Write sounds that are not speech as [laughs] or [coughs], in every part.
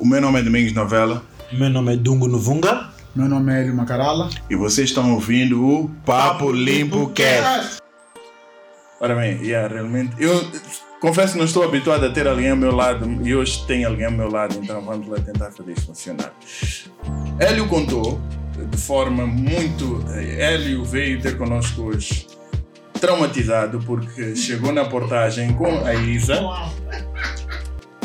O meu nome é Domingos Novela Meu nome é Dungo Novunga. Meu nome é Hélio Macarala. e vocês estão ouvindo o Papo Limpo Cast. Ora bem, yeah, realmente, eu confesso que não estou habituado a ter alguém ao meu lado e hoje tem alguém ao meu lado, então vamos lá tentar fazer isso funcionar. Hélio contou de forma muito. Hélio veio ter connosco hoje traumatizado porque chegou na portagem com a Isa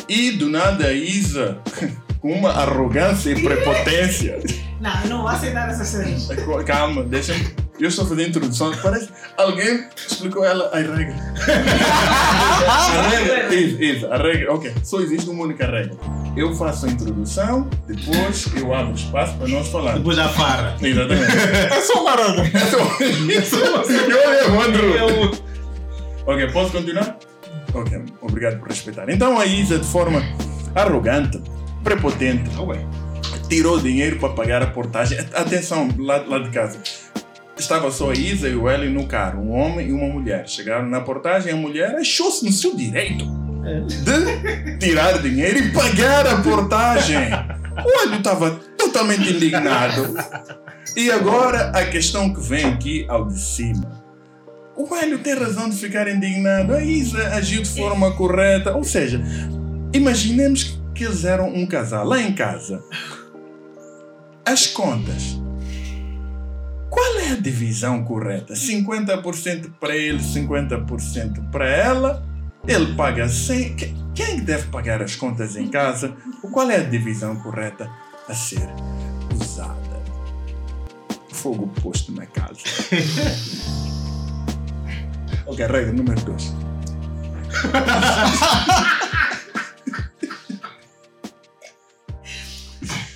e do nada a Isa, [laughs] com uma arrogância e prepotência. Não, eu não vou aceitar essas coisas. Calma, deixa-me. Eu estou fazendo introdução. Parece alguém explicou ela a regra. a regra. Isso, isso, a regra. Ok, só existe uma única regra. Eu faço a introdução, depois eu abro espaço para nós falarmos. Depois a farra. Exatamente. É só uma regra. [laughs] Isso, eu Evandro. Ok, posso continuar? Ok, obrigado por respeitar. Então a Isa, de forma arrogante, prepotente, tirou dinheiro para pagar a portagem. Atenção, lá, lá de casa. Estava só a Isa e o Hélio no carro, um homem e uma mulher. Chegaram na portagem, a mulher achou-se no seu direito de tirar dinheiro e pagar a portagem. [laughs] O Hélio estava totalmente indignado. E agora a questão que vem aqui ao de cima. O Hélio tem razão de ficar indignado. A Isa agiu de forma correta. Ou seja, imaginemos que eles eram um casal lá em casa. As contas. Qual é a divisão correta? 50% para ele, 50% para ela. Ele paga 100. Que- Quem deve pagar as contas em casa? Qual é a divisão correta a ser usada? Fogo posto na casa. [laughs] ok, regra número 2.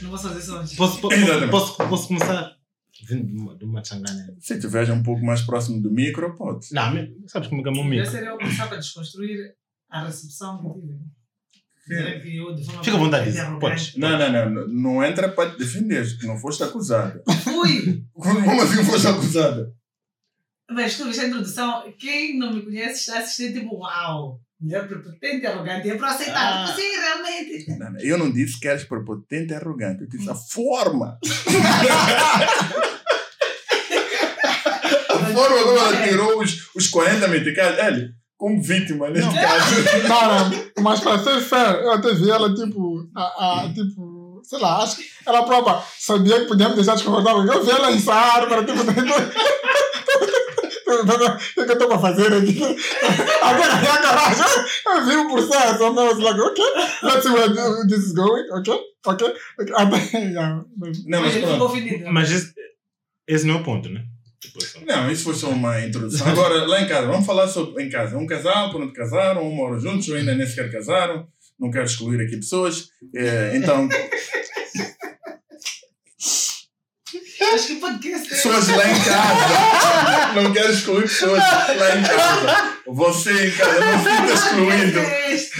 Não vou fazer isso hoje. Posso, posso, Exatamente. posso, posso começar? Vindo de uma, de uma changana. Se tu veja um pouco mais próximo do micro, pode. Não, sabes como é que é o meu Eu amigo? seria eu começar para desconstruir a recepção que tive. Fica à vontade, podes. Não, não, não, não. Não entra para te defender, não foste acusada. Fui! [laughs] Como assim foste acusada? Mas tu viste a introdução, quem não me conhece está assistindo tipo, uau! Mulher prepotente, arrogante, e é para aceitar. Ah. Sim, realmente. Não, não, eu não disse que eres prepotente e arrogante. Eu disse a forma. [laughs] a forma como ela tirou os, os 40 meticais. Ele, como vítima neste caso. [laughs] Não, não. Mas para ser fair, eu até vi ela, tipo, a, a, tipo, sei lá, acho que ela própria sabia que podíamos deixar desconfortável. Eu vi ela ensar para, tipo, [laughs] o que eu estou para fazer aqui? [laughs] Agora na garagem, eu vi o processo. I was like, okay, let's see where this is going, okay? Okay? okay. Até, yeah, mas- Não, Mas pronto. ofendido. Mas esse, esse não é o ponto, né? Tipo, Não, isso foi só uma introdução. Agora, lá em casa, vamos falar sobre em casa. Um casal, pronto, casaram, um moram juntos, ou ainda nem sequer casaram. Não quero excluir aqui pessoas. É, então, Acho que podcast é. pessoas lá em casa. Não quero excluir pessoas lá em casa. Você em casa não fica excluído. É este.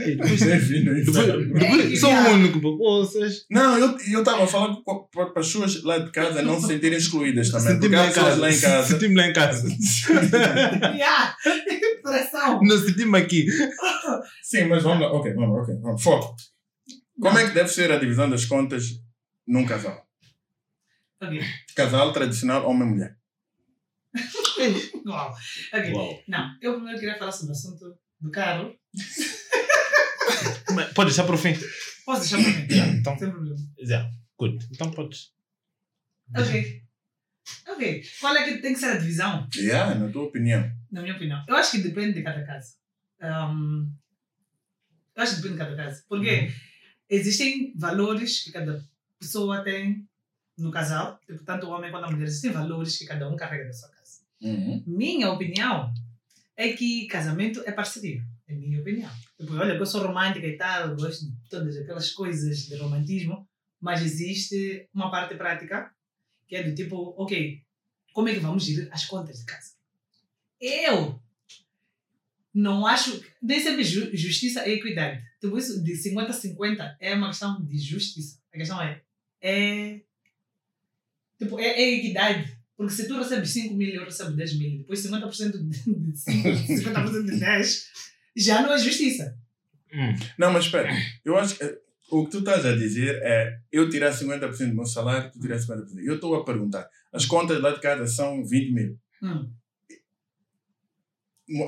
Enfim, não é isso. Sou o único para vocês. Não, eu eu estava a falar co- para as pessoas lá de casa não se sentirem excluídas também. Há lá em casa. lá em casa. Senti-me lá em casa. Yeah. Pressão. Não senti-me aqui. Sim, mas vamos lá. Ok, vamos, ok, vamos. Foco. Como é que deve ser a divisão das contas num casal? Ok. Casal tradicional, homem e mulher. [laughs] Uau. Ok. Uau. Não, eu primeiro queria falar sobre o assunto do carro. Pode deixar para o fim. Posso deixar para mim? Então, Sem problema. yeah, good. Então podes. Ok. Ok. Qual é que tem que ser a divisão? Yeah, na tua opinião. Na minha opinião. Eu acho que depende de cada caso. Um, eu acho que depende de cada caso. Porque existem valores que cada pessoa tem no casal, tanto o homem quanto a mulher. Existem valores que cada um carrega da sua casa. Uhum. Minha opinião é que casamento é parceria. É minha opinião. Tipo, olha, eu sou romântica e tal, gosto de todas aquelas coisas de romantismo, mas existe uma parte prática que é do tipo, ok, como é que vamos gerir as contas de casa? Eu não acho. Nem sempre ju- justiça é equidade. Tipo, isso de 50 a 50 é uma questão de justiça. A questão é. É. Tipo, é, é equidade. Porque se tu recebes 5 mil e eu recebo 10 mil, depois 50% de 5, 50% de 10, já não é justiça. Hum. Não, mas espera. Eu acho que eh, o que tu estás a dizer é eu tirar 50% do meu salário, tu tirar 50%. Eu estou a perguntar. As contas lá de casa são 20 mil. Hum.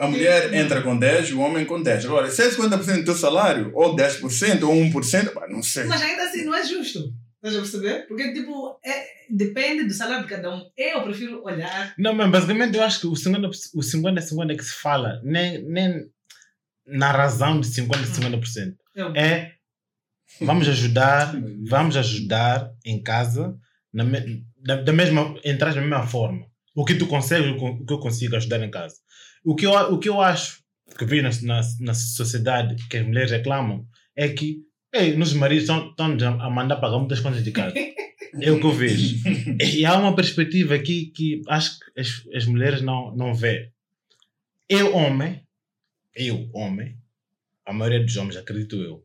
A mulher Hum. entra com 10 e o homem com 10. Agora, se é 50% do teu salário, ou 10%, ou 1%, pá, não sei. Mas ainda assim não é justo. Estás a perceber? Porque, tipo, é, depende do salário de cada um. Eu prefiro olhar. Não, mas basicamente eu acho que o 50%, o 50, 50 que se fala, nem, nem na razão de 50, 50%. Eu, É vamos ajudar, vamos ajudar em casa na, da, da mesma, entrar da mesma forma. O que tu consegues, o que eu consigo ajudar em casa. O que eu, o que eu acho que vi na, na, na sociedade que as mulheres reclamam é que ei, nos maridos estão, estão a mandar pagar muitas contas de casa. É o que eu vejo. [laughs] E há uma perspectiva aqui que acho que as, as mulheres não, não vê. Eu, homem, eu, homem, a maioria dos homens, acredito eu,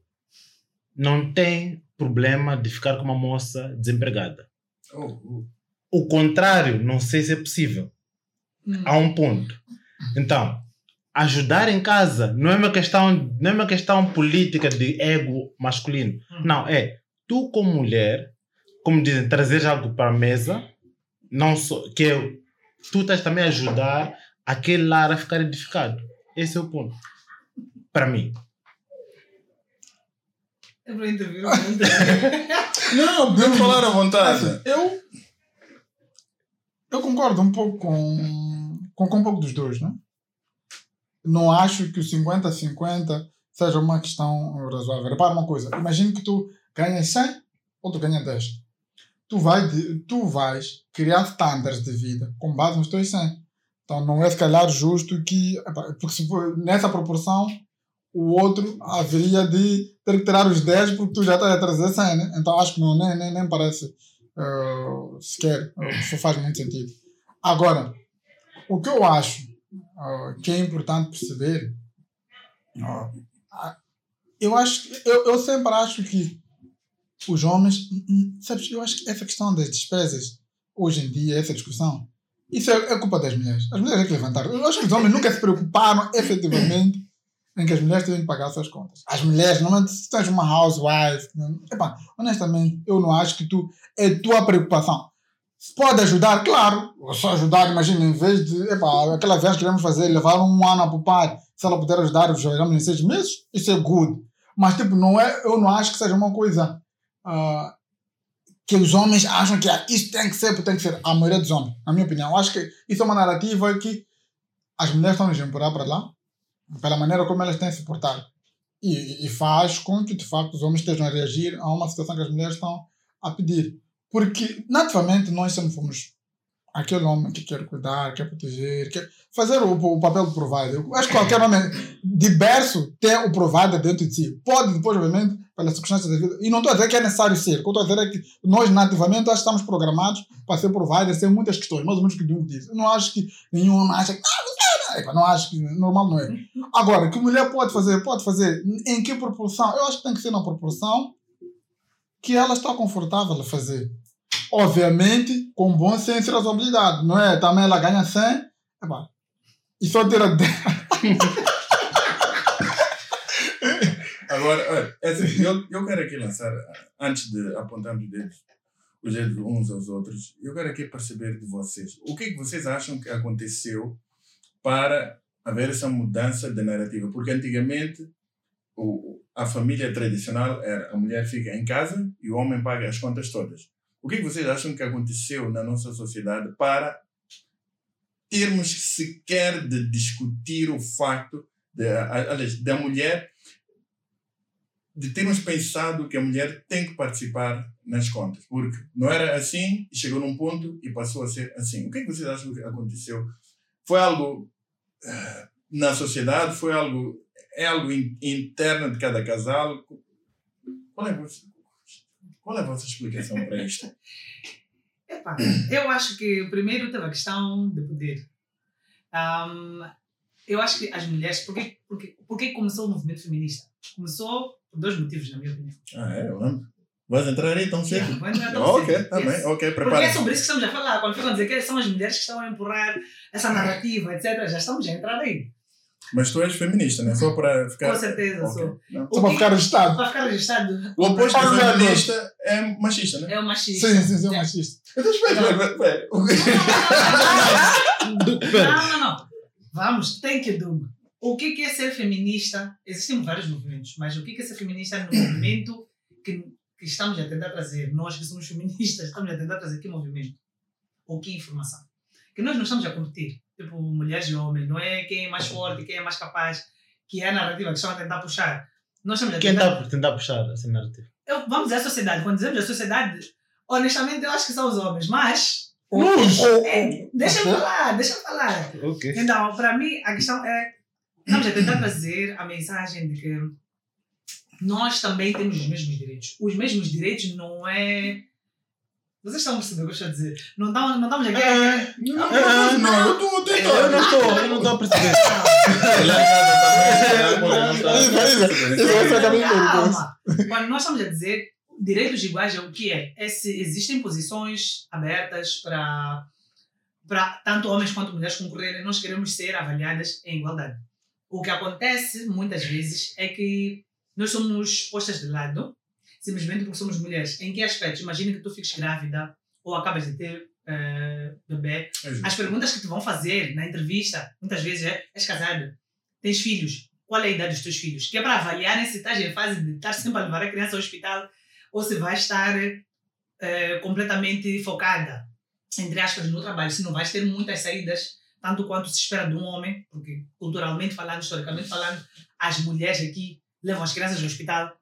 não tem problema de ficar com uma moça desempregada. Oh, oh. O contrário, não sei se é possível. hum, Há um ponto. Então, ajudar em casa não é uma questão, não é uma questão política de ego masculino. Hum. Não, é tu como mulher, como dizem, trazer algo para a mesa, não só que é, tu estás também a ajudar aquele lar a ficar edificado. Esse é o ponto. Para mim. É para intervir. [laughs] Não, podemos falar à vontade. Eu, eu concordo um pouco com, com, com um pouco dos dois, né? Não acho que o 50-50 seja uma questão razoável. Repara uma coisa, imagina que tu ganhas 100 ou tu ganhas 10. Tu, vai de- tu vais criar standards de vida com base nos teus 100. Então não é se calhar justo que, porque se for nessa proporção, o outro haveria de ter que tirar os 10 porque tu já estás a trazer 100, né? Então acho que não, nem, nem, nem parece eh, sequer, uh, faz muito sentido. Agora, o que eu acho ah, que é importante perceber, ah, ah, eu acho, eu, eu sempre acho que os homens, hum, hum, sabes, eu acho que essa questão das despesas, hoje em dia, essa discussão, isso é, é culpa das mulheres. As mulheres é que levantaram. Eu acho que os homens nunca se preocuparam [laughs] efetivamente em que as mulheres têm que pagar as suas contas. As mulheres, normalmente, se tens uma housewife, epá, honestamente, eu não acho que tu, é tua preocupação. Pode ajudar, claro. Só ajudar, imagina, em vez de, epá, aquela viagem que queremos fazer, levar um ano a poupar, se ela puder ajudar, jogamos em seis meses, isso é good. Mas, tipo, não é, eu não acho que seja uma coisa ah, que os homens acham que ah, isso tem que ser, tem que ser. A maioria dos homens, na minha opinião. Eu acho que isso é uma narrativa que as mulheres estão nos empurrar para lá, pela maneira como elas têm se portado. E, e faz com que, de facto, os homens estejam a reagir a uma situação que as mulheres estão a pedir. Porque, naturalmente, nós sempre fomos aquele homem que quer cuidar, quer proteger, quer fazer o, o papel do provider. Acho que qualquer homem diverso tem o provider dentro de si. Pode, depois, obviamente, pelas circunstâncias da vida. E não estou a dizer que é necessário ser. O que estou a dizer é que nós, nativamente, que estamos programados para ser provider, sem muitas questões, mais ou menos que o disse. Eu não acho que nenhum homem acha que. Ah, não, não, não. Não acho que. Normal não é. Agora, que mulher pode fazer? Pode fazer. Em que proporção? Eu acho que tem que ser na proporção que ela está confortável a fazer. Obviamente, com bom senso e razoabilidade. Não é? Também ela ganha 100, epá, e só tira 10. [laughs] Agora, olha, é assim, eu, eu quero aqui lançar, antes de apontarmos os dedos, os dedos uns aos outros, eu quero aqui perceber de vocês. O que é que vocês acham que aconteceu para haver essa mudança de narrativa? Porque antigamente o, a família tradicional era a mulher fica em casa e o homem paga as contas todas. O que é vocês acham que aconteceu na nossa sociedade para termos sequer de discutir o facto da mulher de termos pensado que a mulher tem que participar nas contas, porque não era assim chegou num ponto e passou a ser assim. O que é que vocês acham que aconteceu? Foi algo eh, na sociedade? Foi algo é algo in- interno de cada casal? Qual é a vossa, qual é a vossa explicação para isto? [laughs] Epá, eu acho que primeiro teve a questão de poder. Ahm, eu acho que as mulheres. Porque, porque, porque começou o movimento feminista? Começou por dois motivos, na minha opinião. Ah, é, eu lembro. Vais entrar aí tão cedo? Vai entrar tão ok, cedo. tá Yes. bem, ok, Porque é prepara sobre isso que estamos a falar. Quando ficam a dizer que são as mulheres que estão a empurrar essa narrativa, etc., já estamos a entrar aí. Mas tu és feminista, né? Só para ficar. Com certeza, Ok. sou. Não. Só para ficar registado. Para ficar registrado. O oposto de feminista é machista, né? É o machista. Sim, sim, sim, é machista. Então espera, espera. Não, não, não. Vamos, tem que Duma. O que é ser feminista? Existem vários movimentos, mas o que que é ser feminista no movimento que, que estamos a tentar trazer? Nós que somos feministas, estamos a tentar trazer que movimento? Ou que informação? Que nós não estamos a competir. Tipo, mulheres e homens. Não é quem é mais forte, quem é mais capaz, que é a narrativa que estão a tentar puxar. Nós estamos a Quem está a tentar puxar essa narrativa? Eu- vamos dizer a sociedade. Quando dizemos a sociedade, honestamente eu acho que são os homens, mas... Nós! É, deixa eu falar, deixa eu falar. Ok. Então, para mim, a questão é. Estamos a tentar trazer a mensagem de que nós também temos os mesmos direitos. Os mesmos direitos não é. Vocês estão a perceber o que eu estou a dizer? Não estamos, não estamos aqui. Ah, Não, não, não, eu estou a tentar. Eu não estou, eu não estou a perceber. Calma. Quando nós estamos a dizer direitos iguais, é o que é? é se existem posições abertas para para tanto homens quanto mulheres concorrerem, nós queremos ser avaliadas em igualdade. O que acontece muitas vezes é que nós somos postas de lado simplesmente porque somos mulheres. Em que aspectos? Imagina que tu fiques grávida ou acabas de ter eh, bebê. As perguntas que te vão fazer na entrevista, muitas vezes é: és casado? Tens filhos? Qual é a idade dos teus filhos? Que é para avaliar se estás em fase de estar sempre a levar a criança ao hospital ou se vai estar eh, completamente focada, entre aspas, no trabalho. Se não vais ter muitas saídas, tanto quanto se espera de um homem, porque culturalmente falando, historicamente falando, as mulheres aqui levam as crianças ao hospital.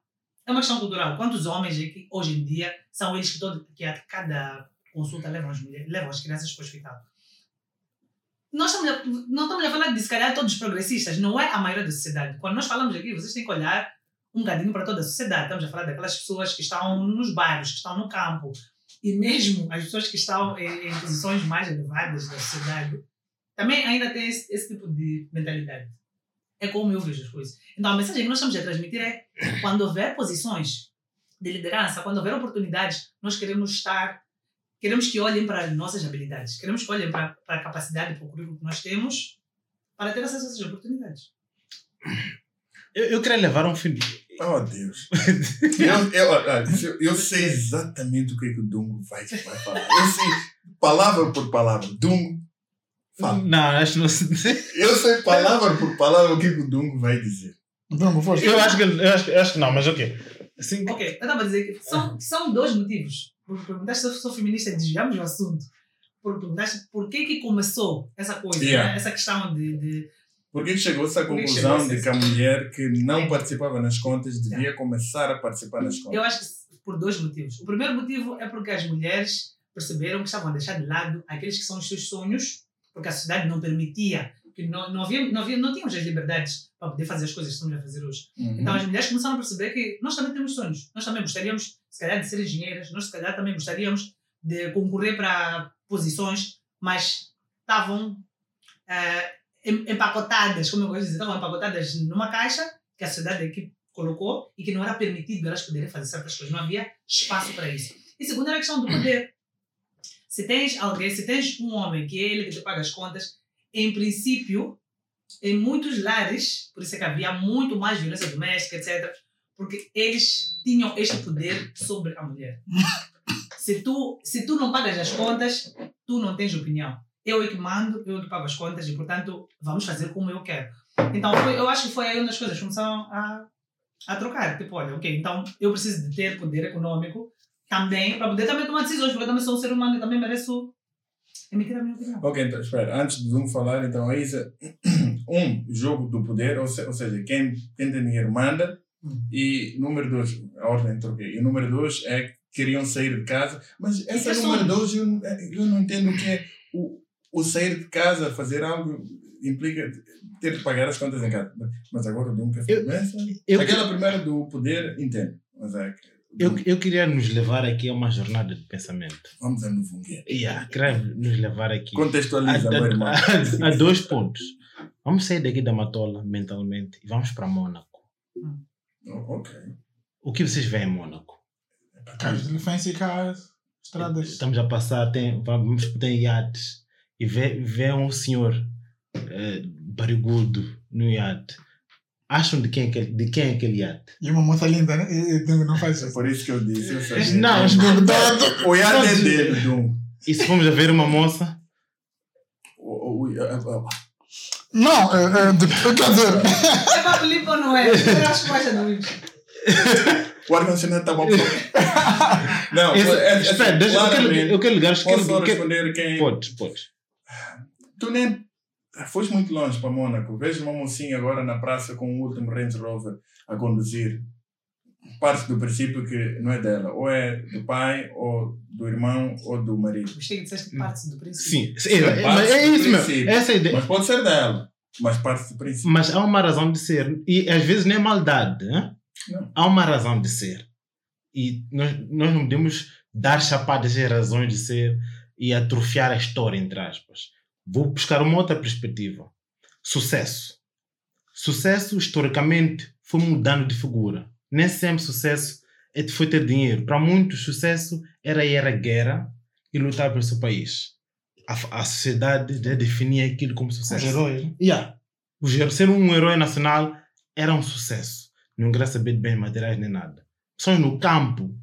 É uma questão cultural. Quantos homens hoje em dia, são eles que, todo, que a cada consulta levam as, mulheres, levam as crianças para o hospital? Nós estamos não estamos a falar de, se calhar, todos os progressistas. Não é a maioria da sociedade. Quando nós falamos aqui, vocês têm que olhar um bocadinho para toda a sociedade. Estamos a falar daquelas pessoas que estão nos bairros, que estão no campo. E mesmo as pessoas que estão em, em posições mais elevadas da sociedade também ainda têm esse, esse tipo de mentalidade. É como eu vejo as coisas. Então, a mensagem que nós estamos a transmitir é: quando houver posições de liderança, quando houver oportunidades, nós queremos estar, queremos que olhem para as nossas habilidades, queremos que olhem para, para a capacidade para o currículo que nós temos para ter acesso a essas oportunidades. Eu, eu queria levar um filho. Oh, Deus. [laughs] eu, eu, olha, eu, eu sei exatamente o que, é que o Dungo vai, vai falar. Eu sei, palavra por palavra. Dungo, fala. Não, acho que não. [laughs] Eu sei palavra por palavra o que, é o Dungo vai dizer. Então, força. Eu acho que, eu acho, que- eu acho que não, mas ok. Assim, Ok, eu estava a dizer que são, são dois motivos. Porque perguntaste se eu sou feminista, desviamos o assunto. Porque perguntaste por que, que começou essa coisa, Yeah. né? essa questão de, de Por que chegou-se à conclusão chegou-se de que a mulher que não É. participava nas contas devia começar a participar nas contas? Eu acho que por dois motivos. O primeiro motivo é porque as mulheres perceberam que estavam a deixar de lado aqueles que são os seus sonhos, porque a sociedade não permitia, que não, não, havia, não, havia, não tínhamos as liberdades para poder fazer as coisas que estamos a fazer hoje. Uhum. Então as mulheres começaram a perceber que nós também temos sonhos. Nós também gostaríamos, se calhar, de ser engenheiras, nós se calhar também gostaríamos de concorrer para posições, mas estavam em- empacotadas, como eu gosto de dizer, estavam empacotadas numa caixa que a sociedade aqui colocou e que não era permitido elas poderem fazer certas coisas. Não havia espaço para isso. E segundo era a questão do poder. Se tens alguém, se tens um homem que é ele que te paga as contas, em princípio, em muitos lares, por isso é que havia muito mais violência doméstica, etc., porque eles tinham este poder sobre a mulher. [coughs] se, tu, se tu não pagas as contas, tu não tens opinião. Eu é que mando, eu é que pago as contas e, portanto, vamos fazer como eu quero. Então, foi, eu acho que foi aí onde as coisas começaram a, a trocar. Tipo, olha, ok, então eu preciso de ter poder econômico também, para poder também tomar decisões, porque eu também sou um ser humano e também mereço emitir a minha opinião. Ok, então espera, antes de um falar, então é isso. [clears throat] Um, jogo do poder, ou, se- ou seja, quem, quem tem dinheiro manda. E número dois, a ordem troquei. E número dois é que queriam sair de casa. Mas essa é número dois eu, eu não entendo o que é. O, o sair de casa, fazer algo, implica ter que pagar as contas em casa. Mas agora o Eu- começa. eu- Aquela primeira do poder, entendo. Mas é que. Eu, eu queria nos levar aqui a uma jornada de pensamento. Vamos a novo guia. Yeah, queria nos levar aqui a, Contextualiza, meu irmão. a- a dois pontos. Vamos sair daqui da Matola mentalmente e vamos para Mônaco. Oh, ok. O que vocês veem em Mônaco? Carros de fancy cars, estradas. Estamos a passar, tem, vamos ter iates e vê, vê um senhor eh, barrigudo no iate, acham de quem, é aquele, de quem é aquele iate? E uma moça linda, né? Não faz É isso. por isso que eu disse. Eu sabia. Não, mas O iate é dele, Dum. e se formos a ver uma moça, Não, é, é, de, quer dizer, É para Felipe ou não é? Eu acho que vai ser doido. O ar-condicionado está bom. Não, esse, é, é, espera, deixa, eu, quero, ligar, Posso quero, responder quem. podes, podes. Tu nem foste muito longe para Mônaco. Vejo uma mocinha agora na praça com o último Range Rover a conduzir. Parte do princípio que não é dela. Ou é do pai, ou do irmão, ou do marido. Gostei que disseste parte do princípio. Sim, é, é do isso mesmo. Essa é a ideia. Mas pode ser dela. Mas parte do princípio. Mas há uma razão de ser. E às vezes nem é maldade. Né? Não. Há uma razão de ser. E nós, nós não podemos dar chapadas às razões de ser e atrofiar a história, entre aspas. Vou buscar uma outra perspectiva. Sucesso. Sucesso, historicamente, foi mudando de figura. Nem sempre sucesso é- foi ter dinheiro. Para muitos, sucesso era ir à guerra e lutar pelo seu país. A, a sociedade já definia aquilo como os sucesso. heróis. né? Yeah. O ser um herói nacional era um sucesso. Não queria saber de bens materiais nem nada. Só no campo,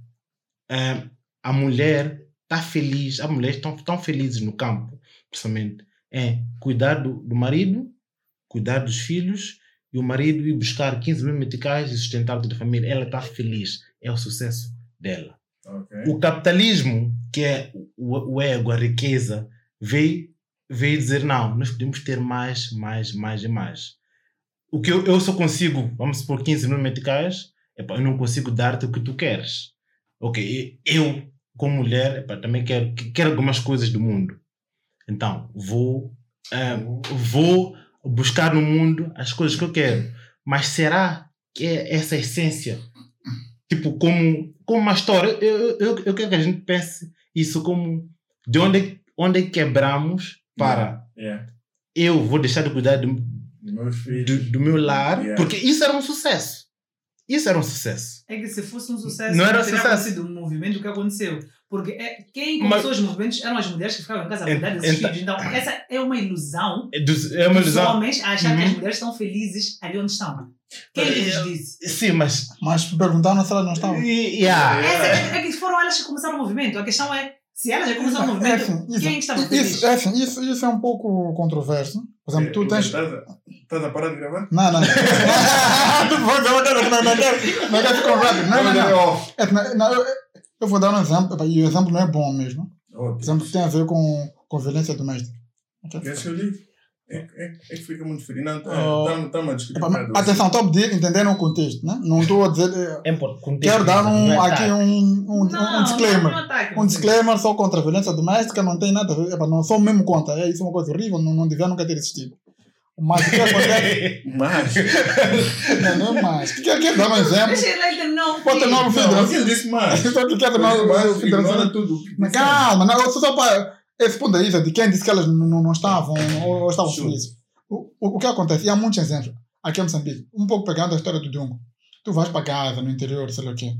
eh, a mulher está feliz, as mulheres estão tão felizes no campo, principalmente, em cuidar do, do marido, cuidar dos filhos, e o marido ir buscar 15 mil meticais e sustentar toda a família. Ela está feliz. É o sucesso dela. Ok. O capitalismo, que é o, o ego, a riqueza, veio, veio dizer: não, nós podemos ter mais, mais, mais e mais. O que eu, eu só consigo, vamos supor, 15 mil meticais, eu não consigo dar-te o que tu queres. Ok, eu, como mulher, também quero, quero algumas coisas do mundo. Então, vou, ah, vou buscar no mundo as coisas que eu quero. Mas será que é essa essência? Tipo, como, como uma história. Eu, eu, eu, quero que a gente pense isso como de onde, onde quebramos para Yeah. eu vou deixar de cuidar do, do, do meu lar, Yeah. porque isso era um sucesso. Isso era um sucesso. É que se fosse um sucesso, Não era teria sucesso. acontecido um movimento que aconteceu. Porque é, quem Mas- começou os movimentos eram as mulheres que ficavam em casa a cuidar desses então- filhos. Então, essa é uma ilusão É, dos- é uma dos ilusão. homens achar que Uhum. as mulheres estão felizes ali onde estão. Quem Mas- lhes disse? Sim, mas. Mas perguntaram se elas não estavam. E- yeah. Essa é, é que foram elas que começaram o movimento. A questão é, se elas já começaram o É movimento, assim, isso, quem é que estava feliz? isso, é assim, isso, isso é um pouco controverso. Por exemplo, tu tens. Estás a- parar de gravar? Não, não. Não quero- não, não quero- não quero ficar rápido. Não, não, não. É, não, não, eu, eu vou dar um exemplo, e o exemplo não é bom mesmo. O Ótimo. exemplo tem a ver com, com violência doméstica. Ok? Esse que eu digo. É, é, é que fica muito frio. Não, Oh. estamos a discutir. Epá, cada mas, atenção, estou a pedir, entenderam o contexto, né? Não estou a dizer. eh, É contexto, Quero dar um, é aqui um, um, um Não, não, disclaimer. não ataque, Um disclaimer só contra a violência doméstica, não tem nada a ver. Epá, não sou mesmo contra. É, isso é uma coisa horrível, não, não devia nunca ter existido. Mas o que acontece? [laughs] Mas. não, não é mais. O [laughs] que quer quer dar um exemplo? Deixa ele terminar o Pode terminar o fim. Não, aquilo disse mais. [laughs] Só que quer terminar o fim ignora tudo. Calma, não, só só para esse ponto aí de quem disse que elas não, não, estavam ou, ou estavam felizes. O, o, o que acontece? E há muitos exemplos. Aqui em Moçambique, um pouco pegando a história do Dungo. Tu vais para casa, no interior, sei lá o quê.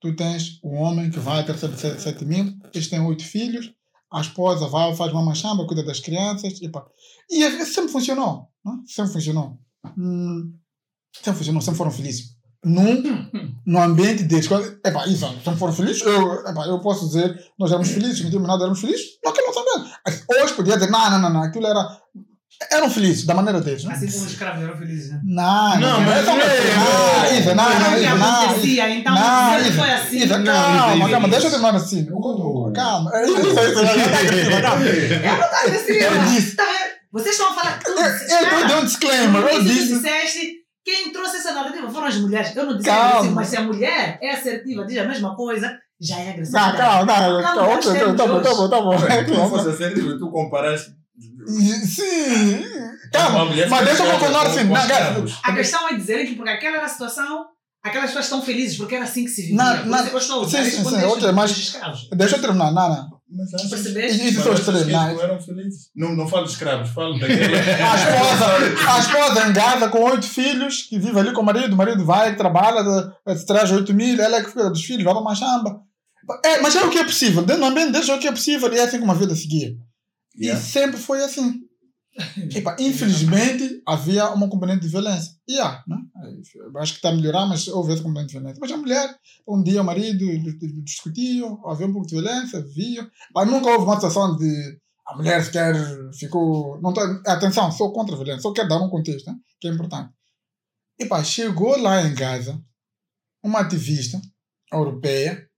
Tu tens um homem que vai ter 7, 7 mil, eles têm oito filhos, a esposa vai, faz uma machamba, cuida das crianças, e pá. E é- sempre funcionou. Não? é? Sempre funcionou. Hum, sempre funcionou, sempre foram felizes. Num, no ambiente deles. Quando- Epá, isso, sempre foram felizes. Eu, epá, eu posso dizer, nós éramos felizes, não tínhamos nada, éramos felizes. Não quero saber. Hoje podia dizer, não, não, não, não, aquilo era. Eram felizes, da maneira deles. Não, Assim como os escravos eram felizes, né? não, Não, mas não, não é- Isa, não, não, Não, Isa, que não, acontecia, então Não, foi assim. Não, calma, calma, deixa eu terminar assim. Oh. Calma. É, Isa, Isa, calma. Tá assim, Eu disse. Tá? Vocês estão a falar tudo. Eu eu dei um disclaimer, eu Isso que disse. disseste, quem trouxe essa narrativa foram as mulheres. Eu não disse Calma. agressivo, mas se a mulher é assertiva, diz a mesma coisa, já é agressiva. Não, calma, não, calma, ok, tá bom, tá bom, tá bom. Ué, Tu não Calma. fosse assertivo, tu comparaste. Sim. Calma, mulher mas deixa eu continuar assim. A questão é dizer que porque aquela era a situação, aquelas pessoas estão felizes porque era assim que se vivia. Não, não, sim, sim, sim, mas-. Deixa eu terminar, não, não. Mas achas- Percebeste? Isso mas são achas que eles não. não eram felizes? Não, não falo de escravos, falo daquele. [laughs] A esposa, a esposa em casa com oito filhos, que vive ali com o marido, o marido vai, trabalha, eh, traz oito mil, ela é que cuida dos filhos, vai para uma chamba. É, mas é o que é possível, dentro do ambiente deixa o que é possível e é assim como a vida seguia. Yeah. E sempre foi assim. [laughs] Epa, infelizmente havia uma componente de violência. E há, né? acho que está a melhorar, mas houve essa componente de violência. Mas a mulher, um dia o marido discutiam, havia um pouco de violência, via. Mas nunca houve uma situação de a mulher sequer ficou. Não tô, atenção, sou contra a violência, só quero dar um contexto, né? que é importante. Epa, chegou lá em Gaza uma ativista europeia.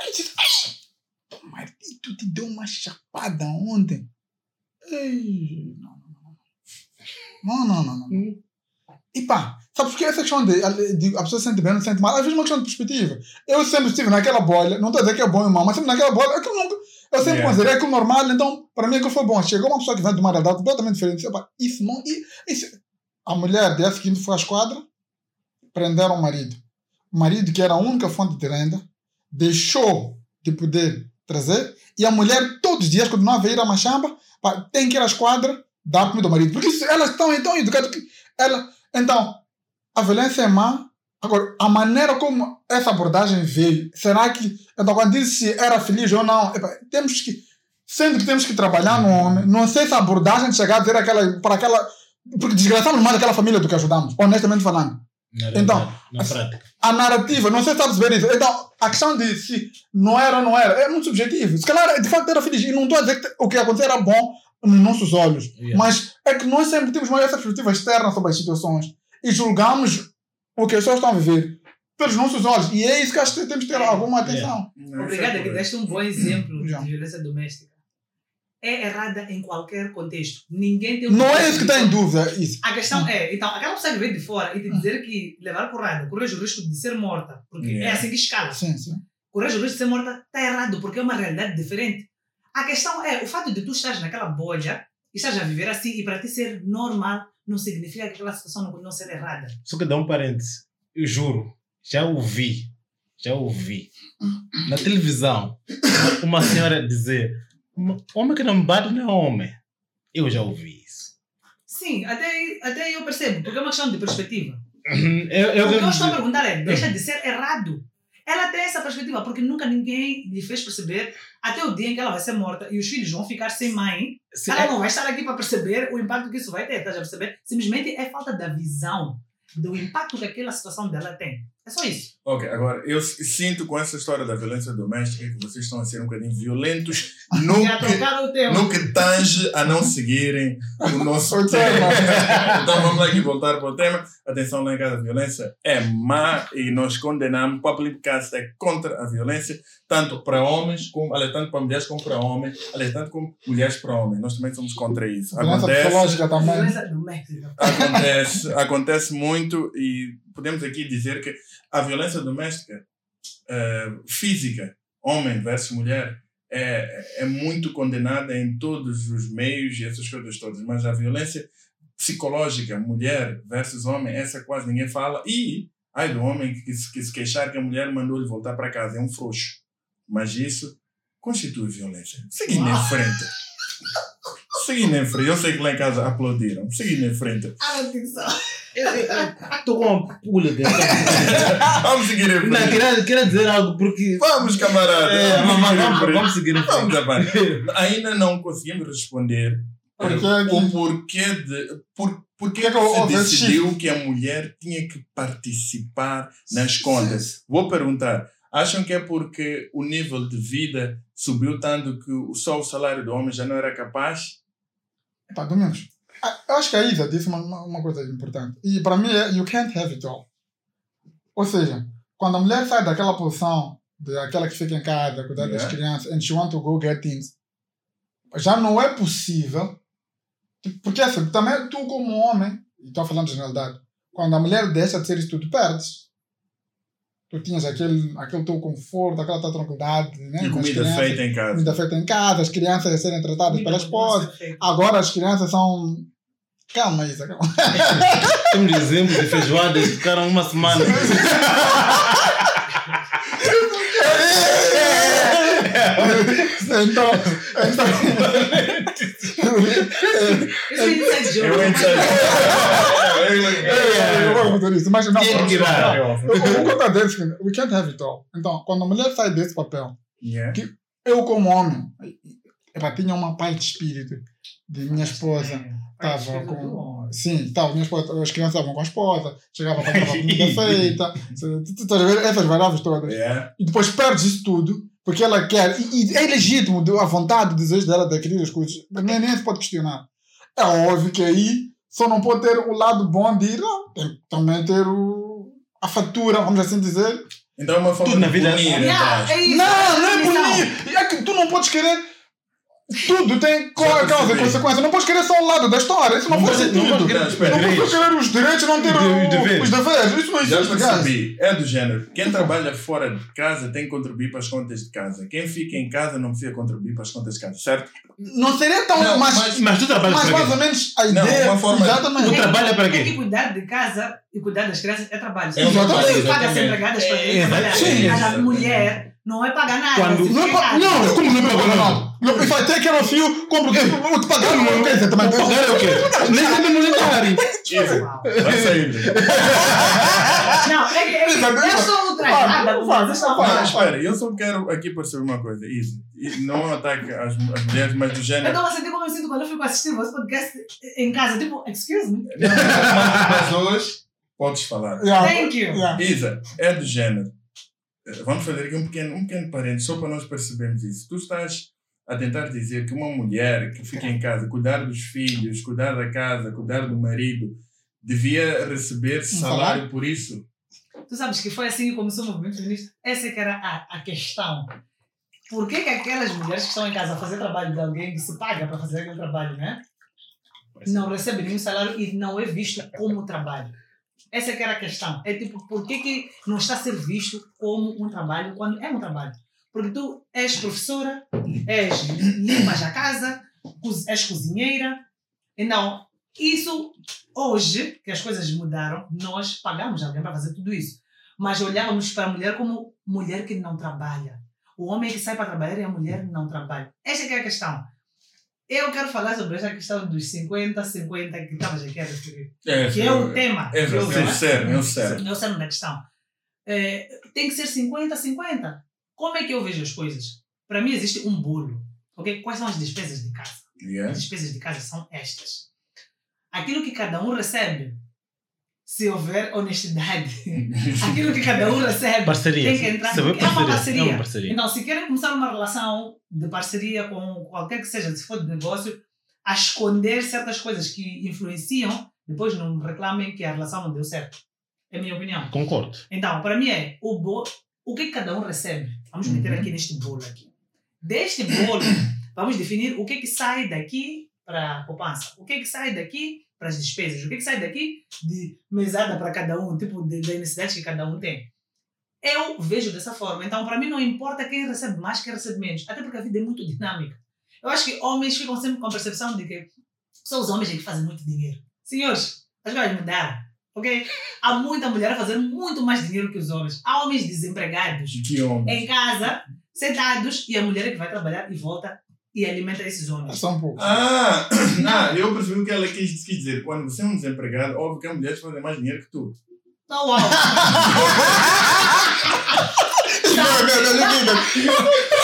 Aí disse: o marido te deu uma chapada ontem. Ei, não, não, não, não, não. Hum. E pá, sabe porque essa questão de, de a pessoa se sente bem, não se sente mal, às vezes é uma questão de perspectiva. Eu sempre estive naquela bolha, não estou a dizer que é bom ou mal, mas sempre naquela bolha, aquilo nunca, eu sempre yeah. considerei aquilo normal, então para mim aquilo foi bom. Chegou uma pessoa que vem de uma realidade completamente diferente, disse, isso não. Isso, a mulher, dia seguinte, foi à esquadra, prenderam o marido. O marido, que era a única fonte de renda, deixou de poder trazer, e a mulher, todos os dias, continuava a ir à machamba, tem que ir à esquadra dar comida ao marido. Porque elas estão tão educadas. Ela, então, a violência é má. Agora, a maneira como essa abordagem veio, será que. Então, quando diz se era feliz ou não, temos que. Sendo que temos que trabalhar no homem, não sei se a abordagem de chegar a dizer aquela. para aquela. Porque desgraçamos mais aquela família do que ajudamos, honestamente falando. Então, a, a, narrativa, não sei se está a perceber isso. Então, a questão de se não era ou não era, é muito subjetivo. Se calhar, de facto, era feliz. E não estou a dizer que o que aconteceu era bom nos nossos olhos. Yeah. Mas é que nós sempre temos mais essa perspectiva externa sobre as situações. E julgamos o que as pessoas estão a viver pelos nossos olhos. E é isso que acho que temos que ter alguma atenção. Yeah. Obrigada, que deste um bom exemplo de violência doméstica. É errada em qualquer contexto. Ninguém tem Não é isso que está em dúvida. Isso. A questão é, então, aquela pessoa que vem de fora e te dizer que levar porrada corre o risco de ser morta, porque yeah. é assim que escala. Sim, sim. Correr o risco de ser morta está errado, porque é uma realidade diferente. A questão é, o fato de tu estás naquela bolha e estás a viver assim e para ti ser normal não significa que aquela situação não, não ser errada. Só que dá um parêntese. Eu juro, já ouvi, já ouvi na televisão uma senhora dizer homem que não bate não é homem. Eu já ouvi isso. Sim, até, até eu percebo, porque é uma questão de perspectiva. Uhum, eu, eu, o que eu estou a perguntar é, deixa de ser errado. Ela tem essa perspectiva, porque nunca ninguém lhe fez perceber até o dia em que ela vai ser morta e os filhos vão ficar sem mãe. Sim, ela é... não vai estar aqui para perceber o impacto que isso vai ter, estás a perceber? Simplesmente é falta da visão do impacto que aquela situação dela tem. É só isso. Ok, agora, eu sinto com essa história da violência doméstica que vocês estão a ser um bocadinho violentos no, que, no que tange a não seguirem o nosso [laughs] tema. então vamos aqui voltar para o tema. Atenção lá em casa, a violência é má e nós condenamos. O Papo Podcast é contra a violência, tanto para homens, como, aliás, tanto para mulheres como para homens, aliás, tanto como mulheres para homens. Nós também somos contra isso. Acontece, também. Acontece, acontece muito e podemos aqui dizer que a violência doméstica uh, física, homem versus mulher, é, é muito condenada em todos os meios e essas coisas todas, mas a violência psicológica, mulher versus homem, essa quase ninguém fala. E ai do homem que, que, que se queixar que a mulher mandou-lhe voltar para casa, é um frouxo. Mas isso constitui violência. Seguindo em frente. [laughs] Seguindo em frente. Eu sei que lá em casa aplaudiram. Seguindo em frente. Ah, Estou com uma pula dentro. [laughs] vamos seguir em frente. Não, queria, queria dizer algo porque. Vamos, camarada. É, vamos, vamos, vamos, seguir em frente. Vamos, [laughs] Ainda não conseguimos responder o porquê de. Por, porquê que se decidiu que a mulher tinha que participar nas contas? Vou perguntar. Acham que é porque o nível de vida subiu tanto que só o salário do homem já não era capaz? Epá, Domingos, eu acho que a Isa disse uma, uma coisa importante. E para mim é you can't have it all. Ou seja, quando a mulher sai daquela posição, daquela que fica em casa, cuidar yeah. das crianças, and she want to go get things, já não é possível. Porque assim, também tu como homem, e estou falando de generalidade, quando a mulher deixa de ser isso, tu perdes. Tu tinhas aquele, aquele teu conforto, aquela tua tranquilidade. Né? E comida feita em casa. Comida feita em casa, as crianças a serem tratadas pela esposa. Agora as crianças são Calma, Isa, calma. [laughs] Temos exemplos de feijoadas que ficaram uma semana. [laughs] [laughs] então, então. Eu vou fazer isso, mas não. Eu vou contar deles we can't have it all. Então, quando a mulher sai desse papel, que eu como homem, epá, tinha uma paz de espírito de minha esposa. Estava com. Sim, estava, minha esposa, as crianças estavam com a esposa, chegava para a comida feita, tu- tu estás a ver essas variáveis todas. Yeah. E depois perdes isso tudo, porque ela quer, e, e é legítimo a vontade, o desejo dela de querer as coisas, nem, nem se pode questionar. É óbvio que aí só não pode ter o lado bom de ir, não, tem que também ter o, a fatura, vamos assim dizer. Então é uma forma Tudo na de vida- punir, Yeah, então. é isso. Não, não é Então, punir! É que tu não podes querer. Tudo tem Já causa e consequência. Não podes querer só um lado da história. Isso não, Não faz pode- sentido. não pode Não, Não, podes querer os direitos e não ter o- os deveres. os deveres. Isso não Já existe, guys. percebi, é do género. Quem trabalha fora de casa tem que contribuir para as contas de casa. Quem fica em casa não precisa contribuir para as contas de casa, certo? Não seria tão. Não, mas, mas- mas, Mas tu trabalhas mais para ou quê? menos a Não, ideia. uma forma- exatamente. O trabalho é para quê? É que cuidar de casa e cuidar das crianças é trabalho. É um trabalho, Você paga as exatamente. empregadas para É, ir trabalhar. sim, Mas a exatamente. mulher não é pagar nada. Quando- Não, é não, como não é pagar nada? Não, If I take care of you, compro. Vou te pagar. Não, quer dizer, também. Pagar é o quê? Nem nem monetário. Vai sair. Não, é que, é que Exato, eu sou. Não, falando. espera, eu só quero aqui perceber uma coisa. Isso. E Não é um ataque às, às mulheres, mas do Eu género. estou a sentir como eu sinto quando eu fico assistindo esse podcast em casa. Tipo, excuse me. Mas hoje podes falar. Thank you. Isa, é do género. Eh, Vamos fazer aqui um pequeno, um pequeno parênteses só para nós percebermos isso. Tu estás a tentar dizer que uma mulher que fica em casa, cuidar dos filhos, cuidar da casa, cuidar do marido, devia receber salário por isso? Tu sabes que foi assim que começou o movimento feminista? Essa é que era a, a questão. Por que, que aquelas mulheres que estão em casa a fazer trabalho de alguém que se paga para fazer aquele trabalho, né? Não recebe nenhum salário e não é visto como trabalho. Essa é que era a questão. É tipo, por que, que não está a ser visto como um trabalho quando é um trabalho? Porque tu és professora, és limpas a casa, és cozinheira. Então, isso, hoje, que as coisas mudaram, nós pagamos alguém para fazer tudo isso. Mas olhávamos para a mulher como mulher que não trabalha. O homem que sai para trabalhar e a mulher não trabalha. Esta é a questão. Eu quero falar sobre essa questão dos 50, 50 que estavas aqui a referir. É, Que é o tema. É, que eu- é o cerne, é o cerne. é o cerne da questão. É, tem que ser 50, 50. Como é que eu vejo as coisas? Para mim existe um bolo. ok? Quais são as despesas de casa? Yeah. As despesas de casa são estas. Aquilo que cada um recebe, se houver honestidade, [laughs] aquilo que cada um recebe Parceria. tem que entrar. Saber É uma parceria. parceria. É uma parceria. Então, se querem começar uma relação de parceria com qualquer que seja, se for de negócio, a esconder certas coisas que influenciam, depois não reclamem que a relação não deu certo. É a minha opinião. Concordo. Então, para mim é o bolo, o que cada um recebe. Vamos meter Uhum. aqui neste bolo aqui. Deste bolo, [coughs] vamos definir o que que sai daqui para a poupança, o que que sai daqui para as despesas, o que que sai daqui de mesada para cada um, tipo de, da necessidade que cada um tem. Eu vejo dessa forma. Então, para mim, não importa quem recebe mais, quem recebe menos. Até porque a vida é muito dinâmica. Eu acho que homens ficam sempre com a percepção de que são os homens é que fazem muito dinheiro. Senhores, as coisas mudaram. Ok? Há muita mulher a fazer muito mais dinheiro que os homens. Há homens desempregados Que homem. em casa, sentados, e a mulher é que vai trabalhar e volta e alimenta esses É homens. só um pouco. Ah, não, [coughs] eu percebi o que ela quis, quis dizer. Quando você é um desempregado, óbvio que as mulheres fazem mais dinheiro que tu. Então, uau! [laughs] Não, não, não, não, não.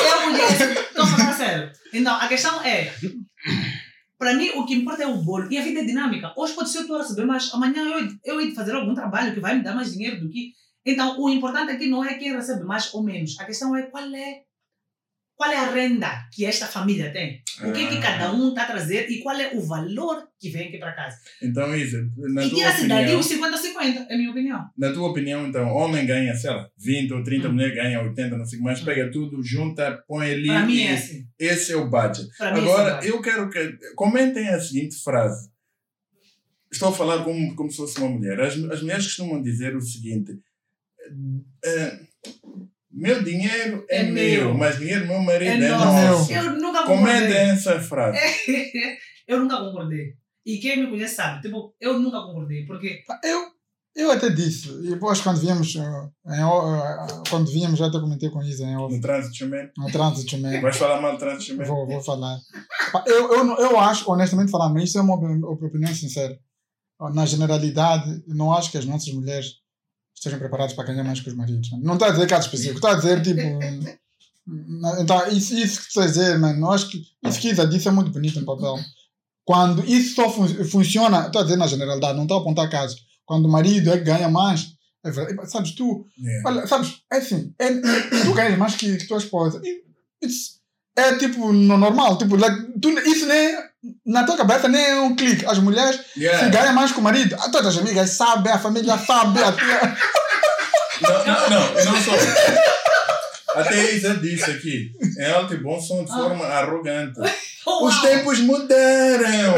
Eu mulher, estou falando a sério. Então, a questão é, para mim, o que importa é o bolo. E a vida é dinâmica. Hoje pode ser tu a receber mais, amanhã eu, eu hei de fazer algum trabalho que vai me dar mais dinheiro do que... Então, o importante aqui não é quem recebe mais ou menos. A questão é qual é, qual é a renda que esta família tem. O que, que Ah. cada um está a trazer e qual é o valor que vem aqui para casa. Então, Isa, na e tua tira-se dali opinião, os 50-50, é a minha opinião. na tua opinião, então, homem ganha, sei lá, 20 ou 30, Hum. mulher ganha 80, não sei o que mais, pega tudo, junta, põe ali. Para mim é assim. Esse é o budget. Mim Agora, é eu quero que. Comentem a seguinte frase. Estou a falar como, como se fosse uma mulher. As, as mulheres costumam dizer o seguinte: eh, Meu dinheiro é, É meu, meu. mas dinheiro do meu marido É é, nosso. nosso. Eu nunca Comentem concordei. essa frase. [laughs] eu nunca concordei. E quem me conhece sabe, tipo, eu nunca concordei, porque Eu, eu até disse, e depois quando viemos, eh, em, eh, quando viemos, já até comentei com Isa em off, No trânsito também. no trânsito também. Vais falar mal do trânsito? Vou, vou falar. Eu, eu, eu acho, honestamente falando, mas isso é uma opini- opinião sincera. Na generalidade, não acho que as nossas mulheres estejam preparadas para ganhar mais que os maridos. Não está a dizer caso específico, está a dizer tipo. [laughs] Então, isso, isso que você dizer, mano, eu acho que isso que Isa disse é muito bonito no papel. Quando isso só fun funciona, estou a dizer na generalidade, não estou a apontar casos. Quando o marido é que ganha mais, é verdade. Sabes, tu, Yeah. olha, sabes, é assim, é, tu ganhas mais que, que tua esposa. It's, é tipo no normal, tipo, like, tu, isso nem, na tua cabeça nem é um clique. As mulheres Yeah. se ganham mais que o marido. Ah, Todas as amigas sabem, a família sabe, a tia. Não, não, não, eu não sou. Até a Isa disse aqui, em alto e bom som de forma arrogante. Oh, Os tempos mudaram.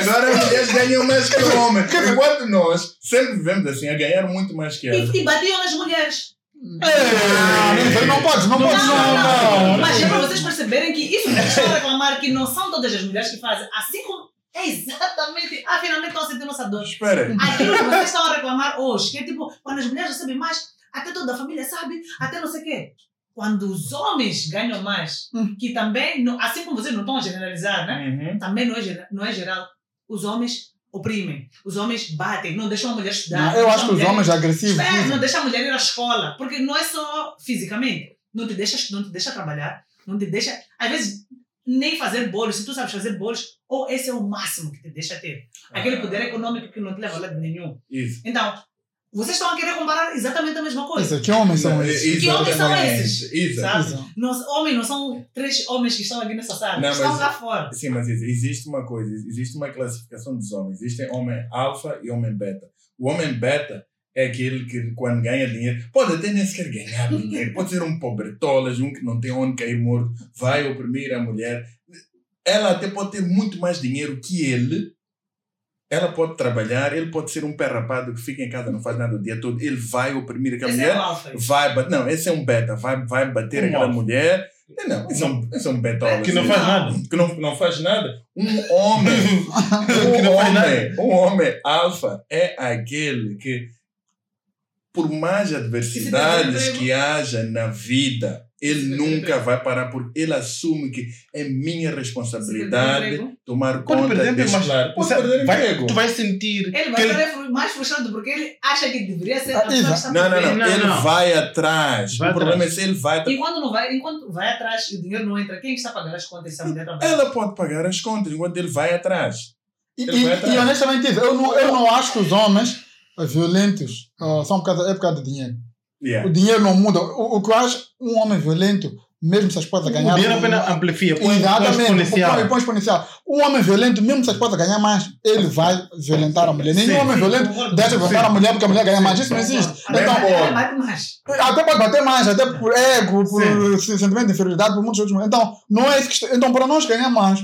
Agora as mulheres ganham mais que homens. [laughs] Enquanto nós sempre vivemos assim, a ganhar muito mais que elas. E, e batiam nas mulheres. Ei, não podes, não podes, não, não. Mas é para vocês perceberem que isso que estão a reclamar que não são todas as mulheres que fazem. Assim como é exatamente. Ah, finalmente estão a sentir nossa dor. Espera. Aquilo que vocês estão a reclamar hoje, que é tipo, quando as mulheres recebem mais, até toda a família sabe, até não sei o quê. Quando os homens ganham mais, Hum. que também, não- assim como vocês não estão a generalizar, né? Uhum. Também não é, não é geral. Os homens oprimem, os homens batem, não deixam a mulher estudar. Não, eu deixam acho que os homens agressivos. Espera, dizem. não deixa a mulher ir à escola, porque não é só fisicamente. Não te deixa, não te deixa trabalhar, não te deixa, às vezes, nem fazer bolos. Se tu sabes fazer bolos, ou esse é o máximo que te deixa ter. Aquele poder econômico que não te leva a lado nenhum. Isso. Então, vocês estão a querer comparar exatamente a mesma coisa. Isso, que homens são esses? Que homens são esses? Isso. Sabe? Nós, homens não são três homens que estão aqui nessa sala, Não, estão mas- lá fora. Sim, mas isso, existe uma coisa, existe uma classificação dos homens. Existem homem alfa e homem beta. O homem beta é aquele que quando ganha dinheiro, pode até nem sequer ganhar dinheiro, pode ser um pobretolas, um que não tem onde cair morto, vai oprimir a mulher. Ela até pode ter muito mais dinheiro que ele. Ela pode trabalhar, ele pode ser um pé rapado que fica em casa, não faz nada o dia todo. Ele vai oprimir aquela Esse é mulher o alfa. vai bater. Não, esse é um beta. Vai, vai bater Um aquela alfa. mulher. Não, não, esse é um, esse é um betola. Que não assim. faz nada. Que não, não faz nada. Um [laughs] homem. [laughs] Que um homem. Um homem alfa é aquele que, por mais adversidades que haja na vida, ele nunca vai parar porque ele assume que é minha responsabilidade tomar Pode conta perder, deste mas lar. Pode você perder vai- emprego. tu vais sentir Ele que vai ele estar fru- mais frustrado porque ele acha que deveria ser Ah, a pessoa está Não, não, não. Não, Ele não. vai atrás. Vai o problema atrás. é se ele vai atrás. E quando, não vai, enquanto vai atrás e o dinheiro não entra, quem está a pagar as contas se a mulher trabalha? Ela pode pagar as contas enquanto ele vai atrás. E, Ele vai atrás. e honestamente, eu não, eu não acho que os homens violentos ah, são por causa, é por causa do dinheiro. Yeah. O dinheiro não muda. O, o que eu acho, um homem violento, mesmo se a esposa ganhar. o dinheiro apenas amplifia, põe, exponencial. põe, exponencial. Um homem violento, mesmo se a esposa ganhar mais, ele vai violentar a mulher. Nenhum Sim, homem sim, violento concordo. deixa de violentar a mulher porque a mulher ganha mais. Isso não existe. Até Então, até bate mais. até pode bater mais, até por ego, por sentimento de inferioridade, por muitos outros. Então, não é isso que Então, para nós ganhar mais,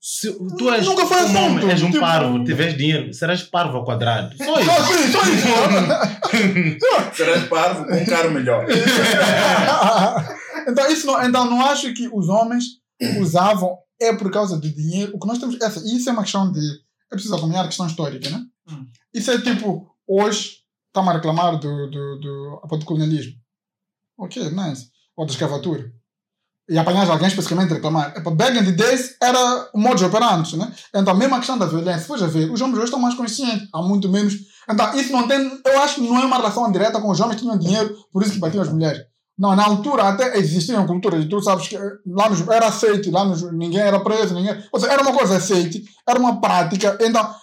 Se tu és Nunca foi um homem, és um tipo- parvo, tiveres dinheiro, serás parvo ao quadrado. Só isso. só isso, só isso. [laughs] Serás parvo com um carro melhor. então, isso não, então, não acho que os homens usavam é por causa do dinheiro. O que nós temos. Essa, isso é uma questão de. É preciso acompanhar a questão histórica, né? Hum. Isso é tipo, hoje, estamos a reclamar do, do, do, do colonialismo. Ok, nice. Ou da escravatura. E apanhar alguém especificamente reclamar. Epa, Back in the days era o modo de operante, né? Então, mesmo a questão da violência, se for a ver, os homens hoje estão mais conscientes, há muito menos. Então, isso não tem. Eu acho que não é uma relação direta com os homens que tinham dinheiro, por isso que batiam as mulheres. Não, na altura até existiam culturas, e tu sabes que eh, lá nos, era aceite, lá nos, ninguém era preso, ninguém. Ou seja, era uma coisa aceite, era uma prática. Então,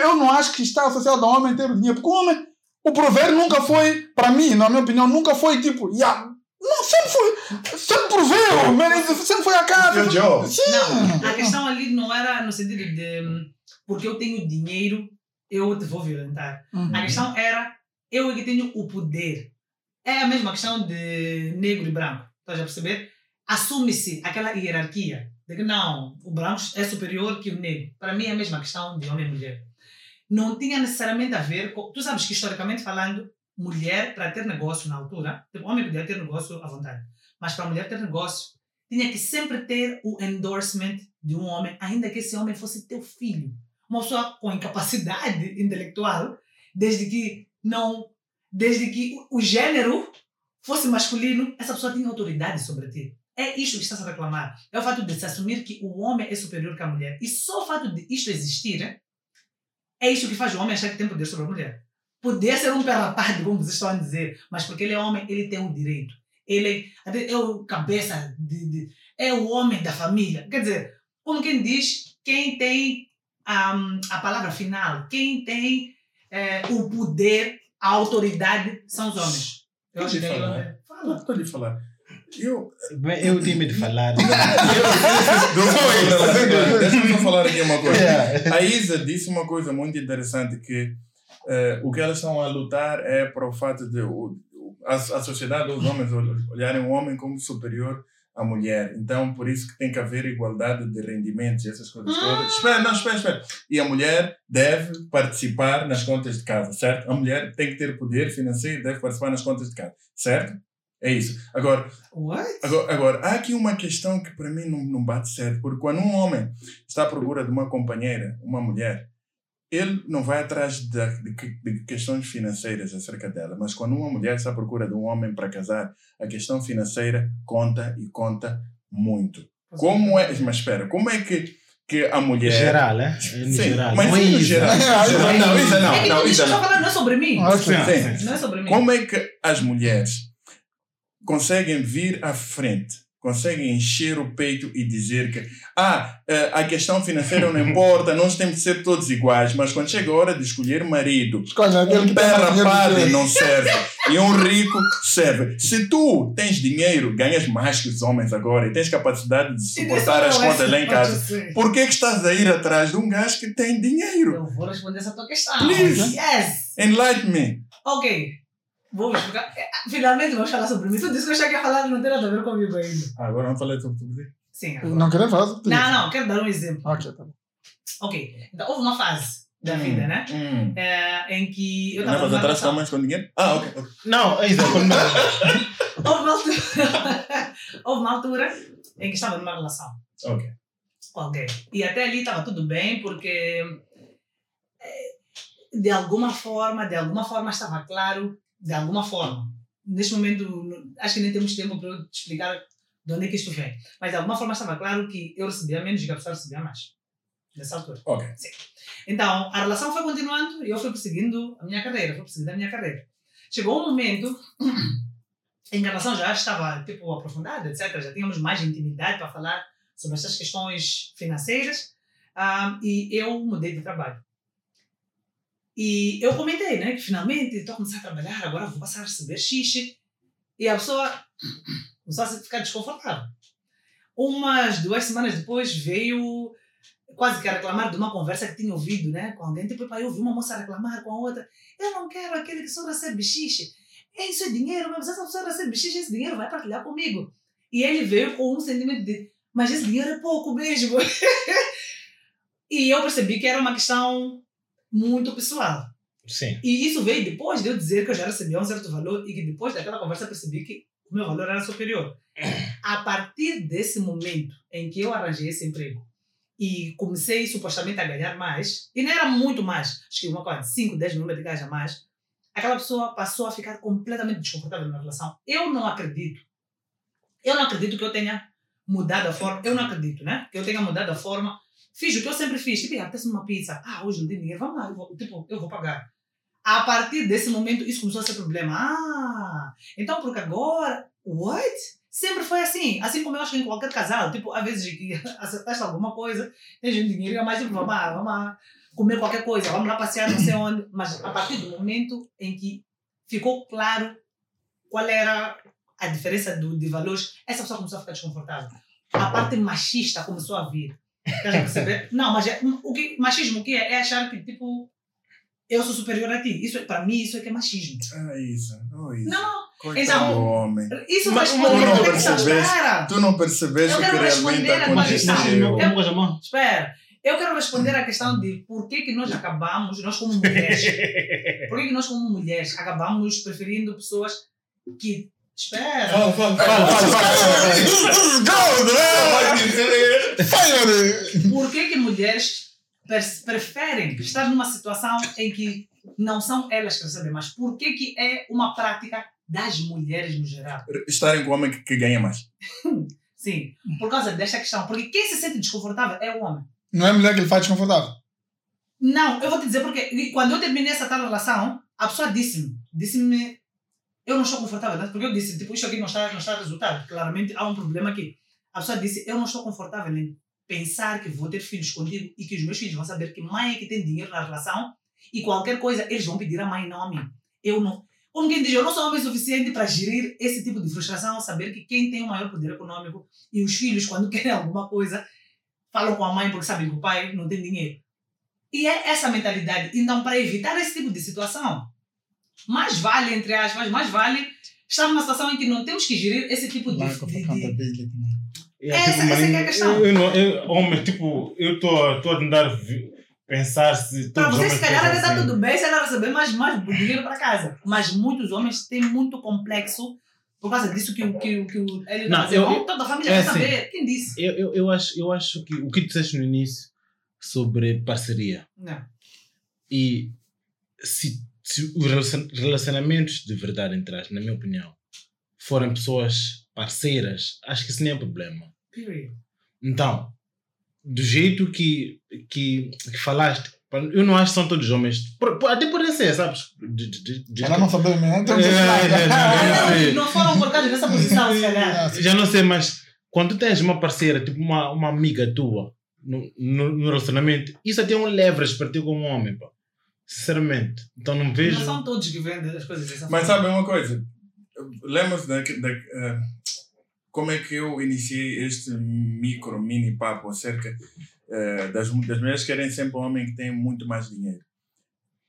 eu não acho que está associado ao homem ter o dinheiro, porque o homem, o prover nunca foi, para mim, na minha opinião, nunca foi tipo, yeah, não, sempre foi, sempre proveu, sempre foi a casa. Sim. Não, a questão ali não era no sentido de porque eu tenho dinheiro, eu te vou violentar. Uhum. A questão era eu é que tenho o poder. É a mesma questão de negro e branco. Estás a perceber? Assume-se aquela hierarquia de que não, o branco é superior que o negro. Para mim é a mesma questão de homem e mulher. Não tinha necessariamente a ver com. Tu sabes que historicamente falando, mulher, para ter negócio na altura, tipo, homem podia ter negócio à vontade, mas para a mulher ter negócio, tinha que sempre ter o endorsement de um homem, ainda que esse homem fosse teu filho. Uma pessoa com incapacidade [laughs] intelectual, desde que não. Desde que o o gênero fosse masculino, essa pessoa tinha autoridade sobre ti. É isto que está a reclamar. É o fato de se assumir que o homem é superior que a mulher. E só o fato de isto existir é, isto que faz o homem achar que tem poder sobre a mulher. Poder ser um perrapado, como vocês estão a dizer, mas porque ele é homem, ele tem o direito. ele é o cabeça, de, de, é o homem da família. Quer dizer, como quem diz, quem tem um, a palavra final, quem tem é, o poder, a autoridade, são os homens. Eu acho que falar. Fala. Pode falar. Eu, eu medo de falar. [laughs] Deixa eu falar aqui uma coisa. A Isa disse uma coisa muito interessante que uh, o que elas estão a lutar é para o fato de o, a, a sociedade, os homens olharem o homem como superior à mulher. Então, por isso que tem que haver igualdade de rendimentos e essas coisas todas. Ah. Espera, não, espera, espera. E a mulher deve participar nas contas de casa, certo? A mulher tem que ter poder financeiro, deve participar nas contas de casa, certo? É isso. Agora, agora, agora, há aqui uma questão que para mim não, não bate certo, porque quando um homem está à procura de uma companheira, uma mulher, ele não vai atrás de, de, de, questões financeiras acerca dela, mas quando uma mulher está à procura de um homem para casar, a questão financeira conta e conta muito. Como é, mas espera, como é que, que a mulher. Geral, né? Sim, geral. mas não é geral. Não, isso não. É não, isso não. não é sobre mim. Sim. Não é sobre mim. Como é que as mulheres conseguem vir à frente, conseguem encher o peito e dizer que ah, eh, a questão financeira não importa, nós temos de ser todos iguais, mas quando chega a hora de escolher marido, um pé rapado não serve e um rico serve. Se tu tens dinheiro, ganhas mais que os homens agora e tens capacidade de suportar as é contas lá em casa, por que, que estás a ir atrás de um gajo que tem dinheiro? Eu vou responder essa tua questão. Please, yes. enlighten me. Ok. Vou explicar. É, finalmente vamos falar sobre mim. Tu disse que eu já queria falar, não tem nada a ver comigo ainda. Ah, agora vamos falar sobre tudo. Sim. Agora. Não queremos falar sobre tudo. Não, não, quero dar um exemplo. Ok, tá bom. Ok. Então, houve uma fase da hum, vida, né? Hum. É, em que eu estava. Mas atrás com mais com dinheiro? Ah, ok. okay. Não, é isso. [laughs] houve, uma altura, [laughs] houve uma altura em que estava numa relação. Ok. Ok. E até ali estava tudo bem, porque é, de alguma forma, de alguma forma estava claro de alguma forma. Neste momento, acho que nem temos tempo para eu te explicar de onde é que isto vem. Mas de alguma forma estava claro que eu recebia menos e a pessoa recebia mais. Nessa altura. Ok. Sim. Então, a relação foi continuando e eu fui perseguindo a minha carreira, fui perseguindo a minha carreira. Chegou um momento [clears throat] em que a relação já estava, tipo, aprofundada, etc. Já tínhamos mais intimidade para falar sobre essas questões financeiras um, ah, e eu mudei de trabalho. E eu comentei, né, que finalmente estou a começar a trabalhar, agora vou passar a receber xixi. E a pessoa começou a ficar desconfortável. Umas duas semanas depois veio quase que a reclamar de uma conversa que tinha ouvido, né, com alguém. Tipo, eu ouvi uma moça reclamar com a outra. Eu não quero aquele que só recebe xixi. É isso é dinheiro, mas essa pessoa recebe xixi, esse dinheiro vai partilhar comigo. E ele veio com um sentimento de, mas esse dinheiro é pouco mesmo. [laughs] e eu percebi que era uma questão muito pessoal. Sim. E isso veio depois de eu dizer que eu já recebia um certo valor e que depois daquela conversa percebi que o meu valor era superior. A partir desse momento em que eu arranjei esse emprego e comecei supostamente a ganhar mais, e não era muito mais, acho que uma coisa, 5, 10 mil meticais a mais, aquela pessoa passou a ficar completamente desconfortável na relação. Eu não acredito. Eu não acredito que eu tenha mudado a forma. Eu não acredito, né? Que eu tenha mudado a forma Fiz o que eu sempre fiz. Tipo, apetece uma pizza. Ah, hoje não tem dinheiro. Vamos lá. Eu vou, tipo, eu vou pagar. A partir desse momento, isso começou a ser problema. Ah, então porque agora... What? Sempre foi assim. Assim como eu acho que em qualquer casal. Tipo, às vezes [laughs] acertaste alguma coisa, tens dinheiro, mas tipo, vamos lá, vamos lá comer qualquer coisa. Vamos lá passear não sei onde. Mas a partir do momento em que ficou claro qual era a diferença do, de valores, essa pessoa começou a ficar desconfortável. A parte machista começou a vir. Estás Não, mas é, o que, machismo o que é? É achar que, tipo, eu sou superior a ti. Isso, é, para mim, isso é que é machismo. Ah, isso. Oh, isso. Não, Coitado então, homem. Isso mas, mas tu não percebes, tu não percebes o que realmente aconteceu. Eu, espera. Eu quero responder à questão de por que, que nós acabamos, nós como mulheres, [laughs] por que, que nós como mulheres acabamos preferindo pessoas que Espera. Fala, fala, fala. fala, Por que, que mulheres preferem estar numa situação em que não são elas que recebem mais? Por que, que é uma prática das mulheres no geral? Estarem com o homem que, que ganha mais. [laughs] Sim, por causa desta questão. Porque quem se sente desconfortável é o homem. Não é a mulher que ele faz desconfortável? Não, eu vou te dizer porque quando eu terminei essa tal relação, a pessoa disse-me, disse-me eu não estou confortável, né? porque eu disse, tipo, isto aqui não está, não está a resultar. Claramente há um problema aqui. A pessoa disse, eu não estou confortável em pensar que vou ter filhos contigo e que os meus filhos vão saber que mãe é que tem dinheiro na relação e qualquer coisa eles vão pedir à mãe, não a mim. Eu não. Como quem diz, eu não sou homem suficiente para gerir esse tipo de frustração, saber que quem tem o maior poder econômico e os filhos, quando [laughs] querem alguma coisa, falam com a mãe porque sabem que o pai não tem dinheiro. E é essa mentalidade. Então, para evitar esse tipo de situação, mais vale, entre aspas, mais vale estar numa situação em que não temos que gerir esse tipo de. Lack of de, de accountability. É, Essa- tipo, essa é que é a questão. Eu, eu não, eu, homem, tipo, eu estou a tentar pensar se Para os você, se calhar, está assim. tudo bem se ela receber mais, mais dinheiro para casa. Mas muitos homens têm muito complexo por causa disso que, o- que, o- que o ele Não, tá eu- dizendo. eu- Toda a família é quer assim. saber. Quem disse? Eu, eu, eu, acho, eu acho que o que tu disseste no início sobre parceria Não. e se, se os relacion- relacionamentos de verdade, entre aspas, na minha opinião, forem pessoas parceiras, acho que isso nem é problema. Period. Então, do jeito que, que, que falaste, eu não acho que são todos homens. Até podem ser, sabes? De- de- de- de- Ela não sabe, né? Então, É, é, é, Ah, é. não, não foram colocados nessa posição, se calhar. [laughs] Já não sei, mas quando tu tens uma parceira, tipo uma, uma amiga tua, no, no, no relacionamento, isso até é um leverage para ti como homem, pá. Sinceramente. Então não vejo. Não são todos que vendem as coisas dessa Mas forma. sabe uma coisa? Lembra-se da, da, eh, como é que eu iniciei este micro, mini papo acerca eh, das, das mulheres que querem sempre um homem que tem muito mais dinheiro.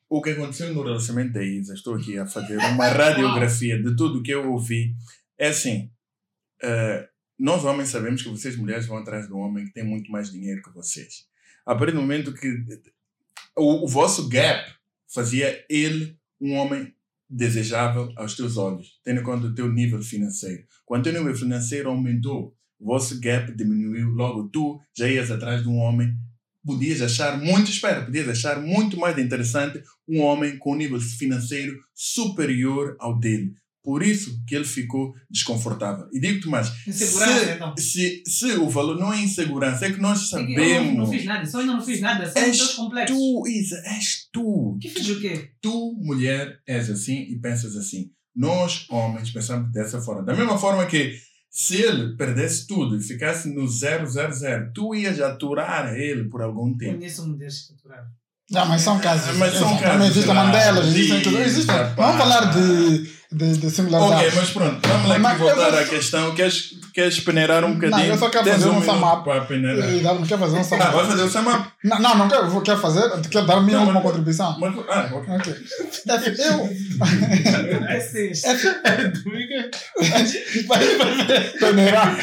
O que aconteceu no relacionamento da Isa, estou aqui a fazer uma [laughs] radiografia de tudo o que eu ouvi, é assim, eh, nós homens sabemos que vocês mulheres vão atrás de um homem que tem muito mais dinheiro que vocês. A partir do momento que o, o vosso gap fazia ele um homem desejável aos teus olhos, tendo em conta o teu nível financeiro. Quando o teu nível financeiro aumentou, o vosso gap diminuiu, logo tu já ias atrás de um homem, podias achar muito, espera, podias achar muito mais interessante um homem com um nível financeiro superior ao dele. Por isso que ele ficou desconfortável. E digo-te mais, Insegurança, se, então. se, se o valor não é insegurança, é que nós que eu não, não sabemos. fiz nada, só ainda não fiz nada, são os És teus complexos. Tu, Isa, és tu. Que fiz o quê? Tu, mulher, és assim e pensas assim. Nós, homens, pensamos dessa forma. Da mesma forma que se ele perdesse tudo e ficasse no 000, tu ias aturar ele por algum tempo. Conheço mulheres que aturaram. Já, mas são casos. Mas são casos Existem raros. Mandelas, existem tudo. Existem. Vamos falar de, de, de Ok, singularidades. mas pronto, vamos lá Mas aqui voltar vou- à questão. Queres, queres peneirar um Não, bocadinho? eu só quero Tens fazer um. E dar- Não quer fazer um Ah, vai fazer sum up? Não, não, não quero, quero fazer. Quero dar a minha Não, última mas- contribuição. Mas- Ah, ok. Ok. Eu. Esses. [laughs] Peneirar.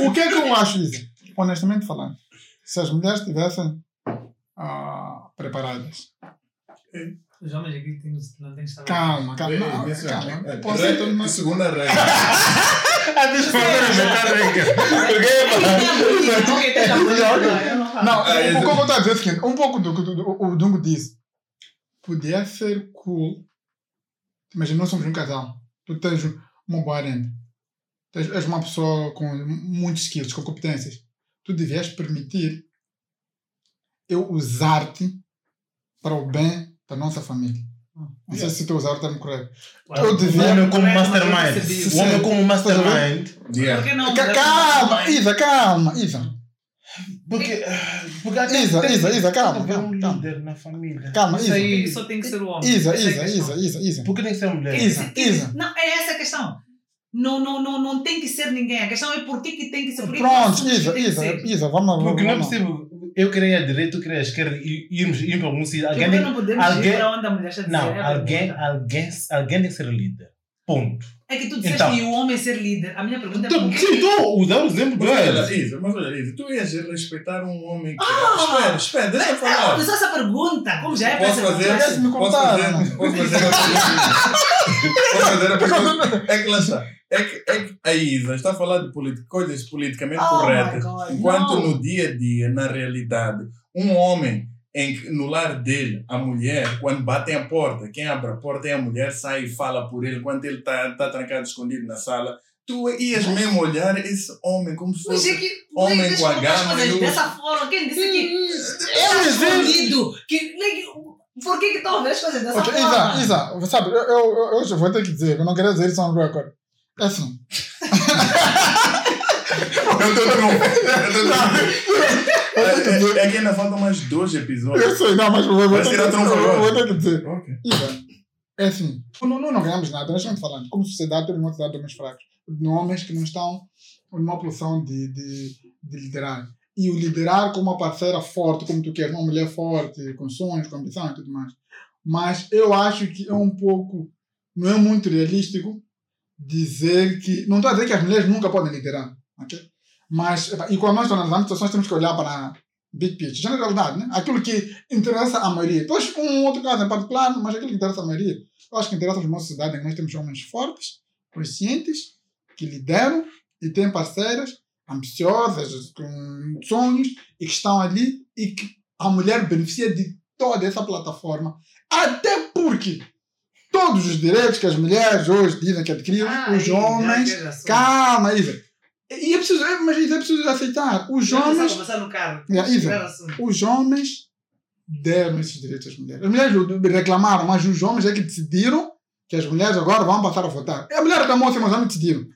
o que é que eu acho isso? Honestamente falando, se as mulheres estivessem ah, preparadas. Os homens aqui têm, não têm que estar. Calma, calma. não, Isso é- calma. é, Posso regra- ser todo mundo- Segunda regra. [laughs] Fazer [laughs] Ok, esteja muito eu não. Não, Ah, o que eu vou dizer é o seguinte: um pouco do que do, do, o Dungo disse. Podia ser cool. Imagina, nós somos um casal. Tu tens uma boa renda. Tens, és uma pessoa com muitos skills, com competências. Tu devias permitir eu usar-te para o bem da nossa família. Não sei se estou a usar o termo correto. Eu devia- O homem como mastermind. O homem como mastermind. Calma, Isa, calma, Isa. Porque. Porque até Isa, tem- Isa, Isa, calma, tem um calma, líder na família. Calma, Isso Isa. aí só tem que ser o homem. Isa, Essa é a Isa. Isa, Isa, Isa. Por que tem que ser uma mulher? Isa, Isa. Não, é essa a questão. Não, não, não, não tem que ser ninguém. A questão é por que, que tem que ser. Pronto, Isa, Isa? Isa, vamos Porque não é vamos- possível. Eu queria a direita, tu queria a esquerda e irmos ir para algum sítio. Alguém não podemos alguém- ir para onde a mulher está a dizer. Não, é alguém, alguém, alguém tem que ser líder. Ponto. É que tu disseste Então. que o homem ser líder. A minha pergunta é Então, que. sim, estou a usar o exemplo Mas olha. Isa, mas olha, Isa, tu ias respeitar um homem que. Ah! espera, espera, deixa eu falar. Não, só essa pergunta. Como já é Posso fazer? Deixa-me contar. Posso fazer a Posso fazer? [laughs] É que lá está. É que, é que a Isa está a falar de politi- coisas politicamente Oh corretas. Enquanto no dia a dia, na realidade, um homem em que, no lar dele, a mulher, quando batem a porta, quem abre a porta é a mulher, sai e fala por ele, enquanto ele está tá trancado, escondido na sala. Tu ias mesmo olhar esse homem como se Mas é fosse. que. Homem deixa com a gama Dessa forma, quem disse que. É um Está exemplo. escondido. Que, Por que que estão a ver as coisas dessa Ok, forma? Isa, Isa, sabe, eu, eu, eu, hoje eu vou ter que dizer, eu não queria dizer isso on record. É assim, Eu tô trunfo. Eu tô trunfo. É, é, é que ainda faltam mais dois episódios. eu sei, não, mas eu vou, Vai ter, que, eu vou ter que dizer. Ok. Isa, é assim, não, não, não ganhamos nada, nós estamos falando, como sociedade, temos uma sociedade de homens fracos, de homens que não estão numa posição de, de, de liderar. E o liderar com uma parceira forte, como tu queres, uma mulher forte, com sonhos, com ambição e tudo mais. Mas eu acho que é um pouco, não é muito realístico dizer que, não estou a dizer que as mulheres nunca podem liderar, ok? Mas, e quando nós analisamos situações, temos que olhar para a big picture, generalidade, né? Aquilo que interessa a maioria. Depois, um outro caso em particular, mas aquilo que interessa a maioria. Eu acho que interessa a nossa sociedade, nós temos homens fortes, conscientes, que lideram e têm parceiras ambiciosas, com sonhos, e que estão ali e que a mulher beneficia de toda essa plataforma. Até porque todos os direitos que as mulheres hoje dizem que adquiriram, Ah, os homens. sou. Calma, Isa. E é preciso, é, mas é preciso aceitar. Os homens, no carro. Yeah, Isa. Os homens deram esses direitos às mulheres. As mulheres reclamaram, mas os homens é que decidiram que as mulheres agora vão passar a votar. E a mulher reclamou assim, mas os homens decidiram.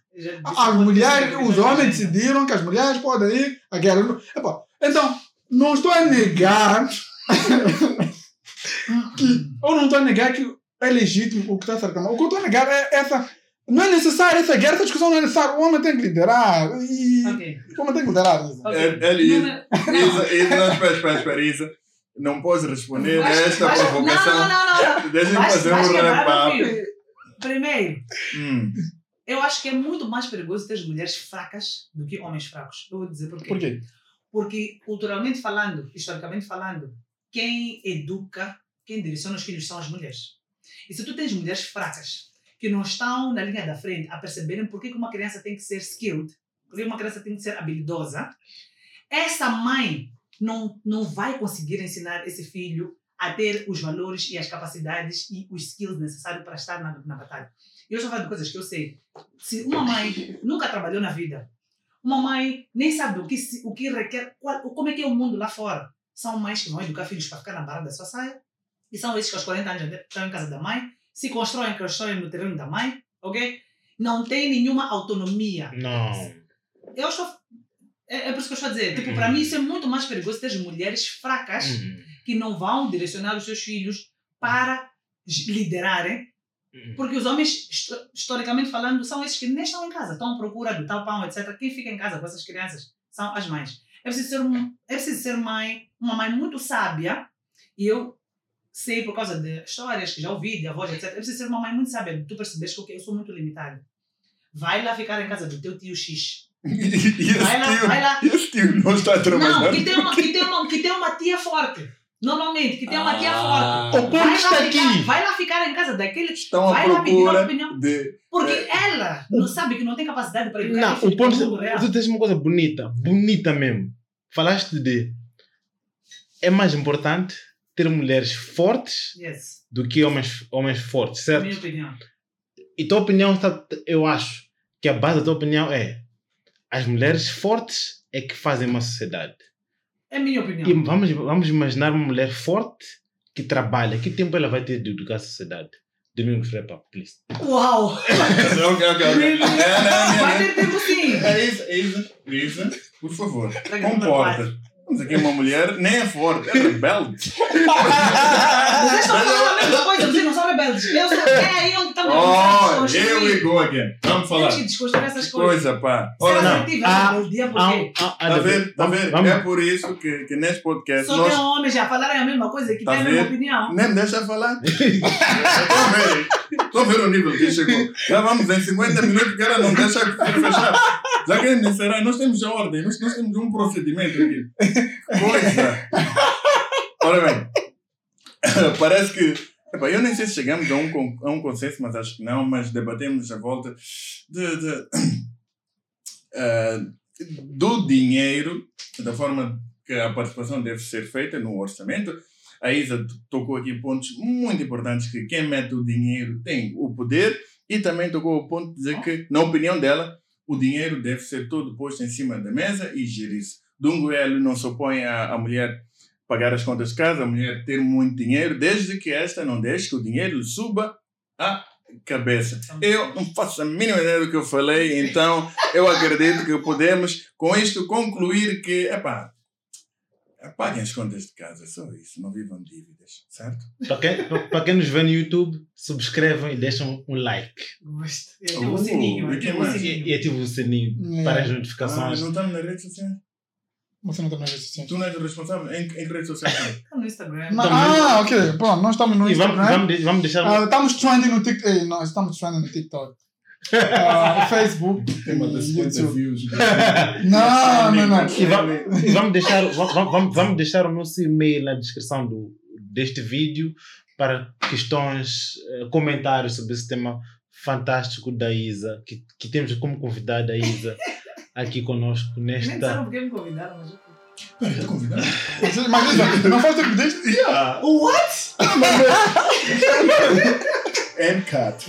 As mulheres, os homens decidiram que as mulheres podem ir à guerra. Então, não estou a negar [laughs] que. Ou não estou a negar que é legítimo o que está a ser reclamado. O que eu estou a negar é essa. Não é necessário essa guerra, essa discussão não é necessária. O homem tem que liderar. E Ok. o homem tem que liderar. Isa. Ok. É- Ele, Isa, Isa, espera, espera, espera, Isa. Não podes responder a esta vais- provocação. Não, não, não. não. Deixa-me fazer um up. fio. Primeiro, Hum. Eu acho que é muito mais perigoso ter mulheres fracas do que homens fracos. Eu vou dizer por quê. Por quê? Porque, culturalmente falando, historicamente falando, quem educa, quem direciona os filhos são as mulheres. E se tu tens mulheres fracas, que não estão na linha da frente a perceberem por que uma criança tem que ser skilled, por que uma criança tem que ser habilidosa, essa mãe não, não vai conseguir ensinar esse filho a ter os valores e as capacidades e os skills necessários para estar na, na batalha. E eu estou falando de coisas que eu sei. Se uma mãe nunca trabalhou na vida, uma mãe nem sabe o que, o que requer, qual, como é que é o mundo lá fora. São mães que vão educar filhos para ficar na barra da sua saia. E são esses que aos 40 anos já estão em casa da mãe, se constroem, constroem no terreno da mãe, ok? Não tem nenhuma autonomia. Não. Eu estou... É, é por isso que eu estou a dizer. Tipo, Uhum. para mim isso é muito mais perigoso ter mulheres fracas Uhum. que não vão direcionar os seus filhos para liderarem Uhum. Porque os homens, histo- historicamente falando, são esses que nem estão em casa, estão à procura do tal pão, etc. Quem fica em casa com essas crianças são as mães. É preciso ser, um, é preciso ser mãe, uma mãe muito sábia, e eu sei por causa de histórias que já ouvi, de avós, etc. É preciso ser uma mãe muito sábia, tu percebes que eu sou muito limitada. Vai lá ficar em casa do teu tio X. [laughs] Vai lá, vai lá. esse tio não está a trabalhar. Não, que tem, uma, [laughs] que, tem uma, que tem uma tia forte. Normalmente, que tem uma tia Ah. forte. O Vai ponto lá, está ficar, aqui. vai lá ficar em casa daquele. Estão vai lá pedir uma opinião. de. Porque É. ela não sabe que não tem capacidade para educar Não, o ponto. real. Tu tens uma coisa bonita, bonita mesmo. Falaste de. É mais importante ter mulheres fortes Yes, do que homens, homens fortes, na certo? minha opinião. E tua opinião está. Eu acho que a base da tua opinião é. As mulheres fortes é que fazem uma sociedade. É a minha opinião. E vamos, vamos imaginar uma mulher forte que trabalha. Que tempo ela vai ter de educar a sociedade? Domingos Frepa, please. Uau! [laughs] Ok, ok, ok. É, né, Vai ter tempo sim! É isso, é isso. Isa, por favor, comporta. Vamos aqui uma mulher, nem é forte, é rebelde. Vocês estão falando a mesma coisa, vocês não são rebeldes. Eu sou. É aí onde estamos Oh, a here we go again. Vamos falar. Temos que essas coisas. coisa, pá. Ora, não. é Ah, Ah, ah, ah, Tá a ver? Tá a ver? vamos- É por isso que, que neste podcast Só nós tem homens já falarem a mesma coisa que Tá têm a mesma opinião. Nem me deixa falar. Estou a ver. Estou a ver o nível que chegou. Já vamos em 50 minutos que ela não deixa fechar. Já querem me encerrar. Nós temos a ordem. Nós, nós temos um procedimento aqui. Coisa. Ora bem. [laughs] Parece que... epá, eu nem sei se chegamos a um, a um consenso, mas acho que não. Mas debatemos a volta de... de [clears throat] eh, do dinheiro, da forma que a participação deve ser feita no orçamento. A Isa tocou aqui pontos muito importantes que quem mete o dinheiro tem o poder e também tocou o ponto de dizer que, na opinião dela, o dinheiro deve ser todo posto em cima da mesa e gerir-se. Dungo ele não se opõe à, à mulher pagar as contas de casa, a mulher ter muito dinheiro, desde que esta não deixe que o dinheiro suba à cabeça. Eu não faço a mínima ideia do que eu falei, então eu acredito que podemos, com isto, concluir que, epá, paguem as contas de casa, só isso, não vivam dívidas, certo? Para quem, para quem nos vê no YouTube, subscrevam e deixam um like. E ativa o sininho. Uh, e que ativa o sininho. Para as Ah, notificações. não estamos nas redes sociais? Você não tem mais assim. Tu não és o responsável? Em, em que redes sociais? Tá no Instagram. Não, ah, ok. Pronto, nós estamos no E vamos, Instagram. vamos, vamos deixar. Ah, estamos trending no TikTok. Ei, nós estamos trending no TikTok. Ah, Facebook. [laughs] YouTube. views. [laughs] Não, não, não. E vamos, e vamos deixar, vamos, vamos, deixar o nosso e-mail na descrição do, deste vídeo para questões, eh, comentários sobre esse tema fantástico da Isa, que, que temos como convidada a Isa [laughs] aqui conosco Nem sabe nesta. porque me convidaram, mas. Peraí, convidado? Mas Isa, não tu que pediste? Yeah. What? And cut.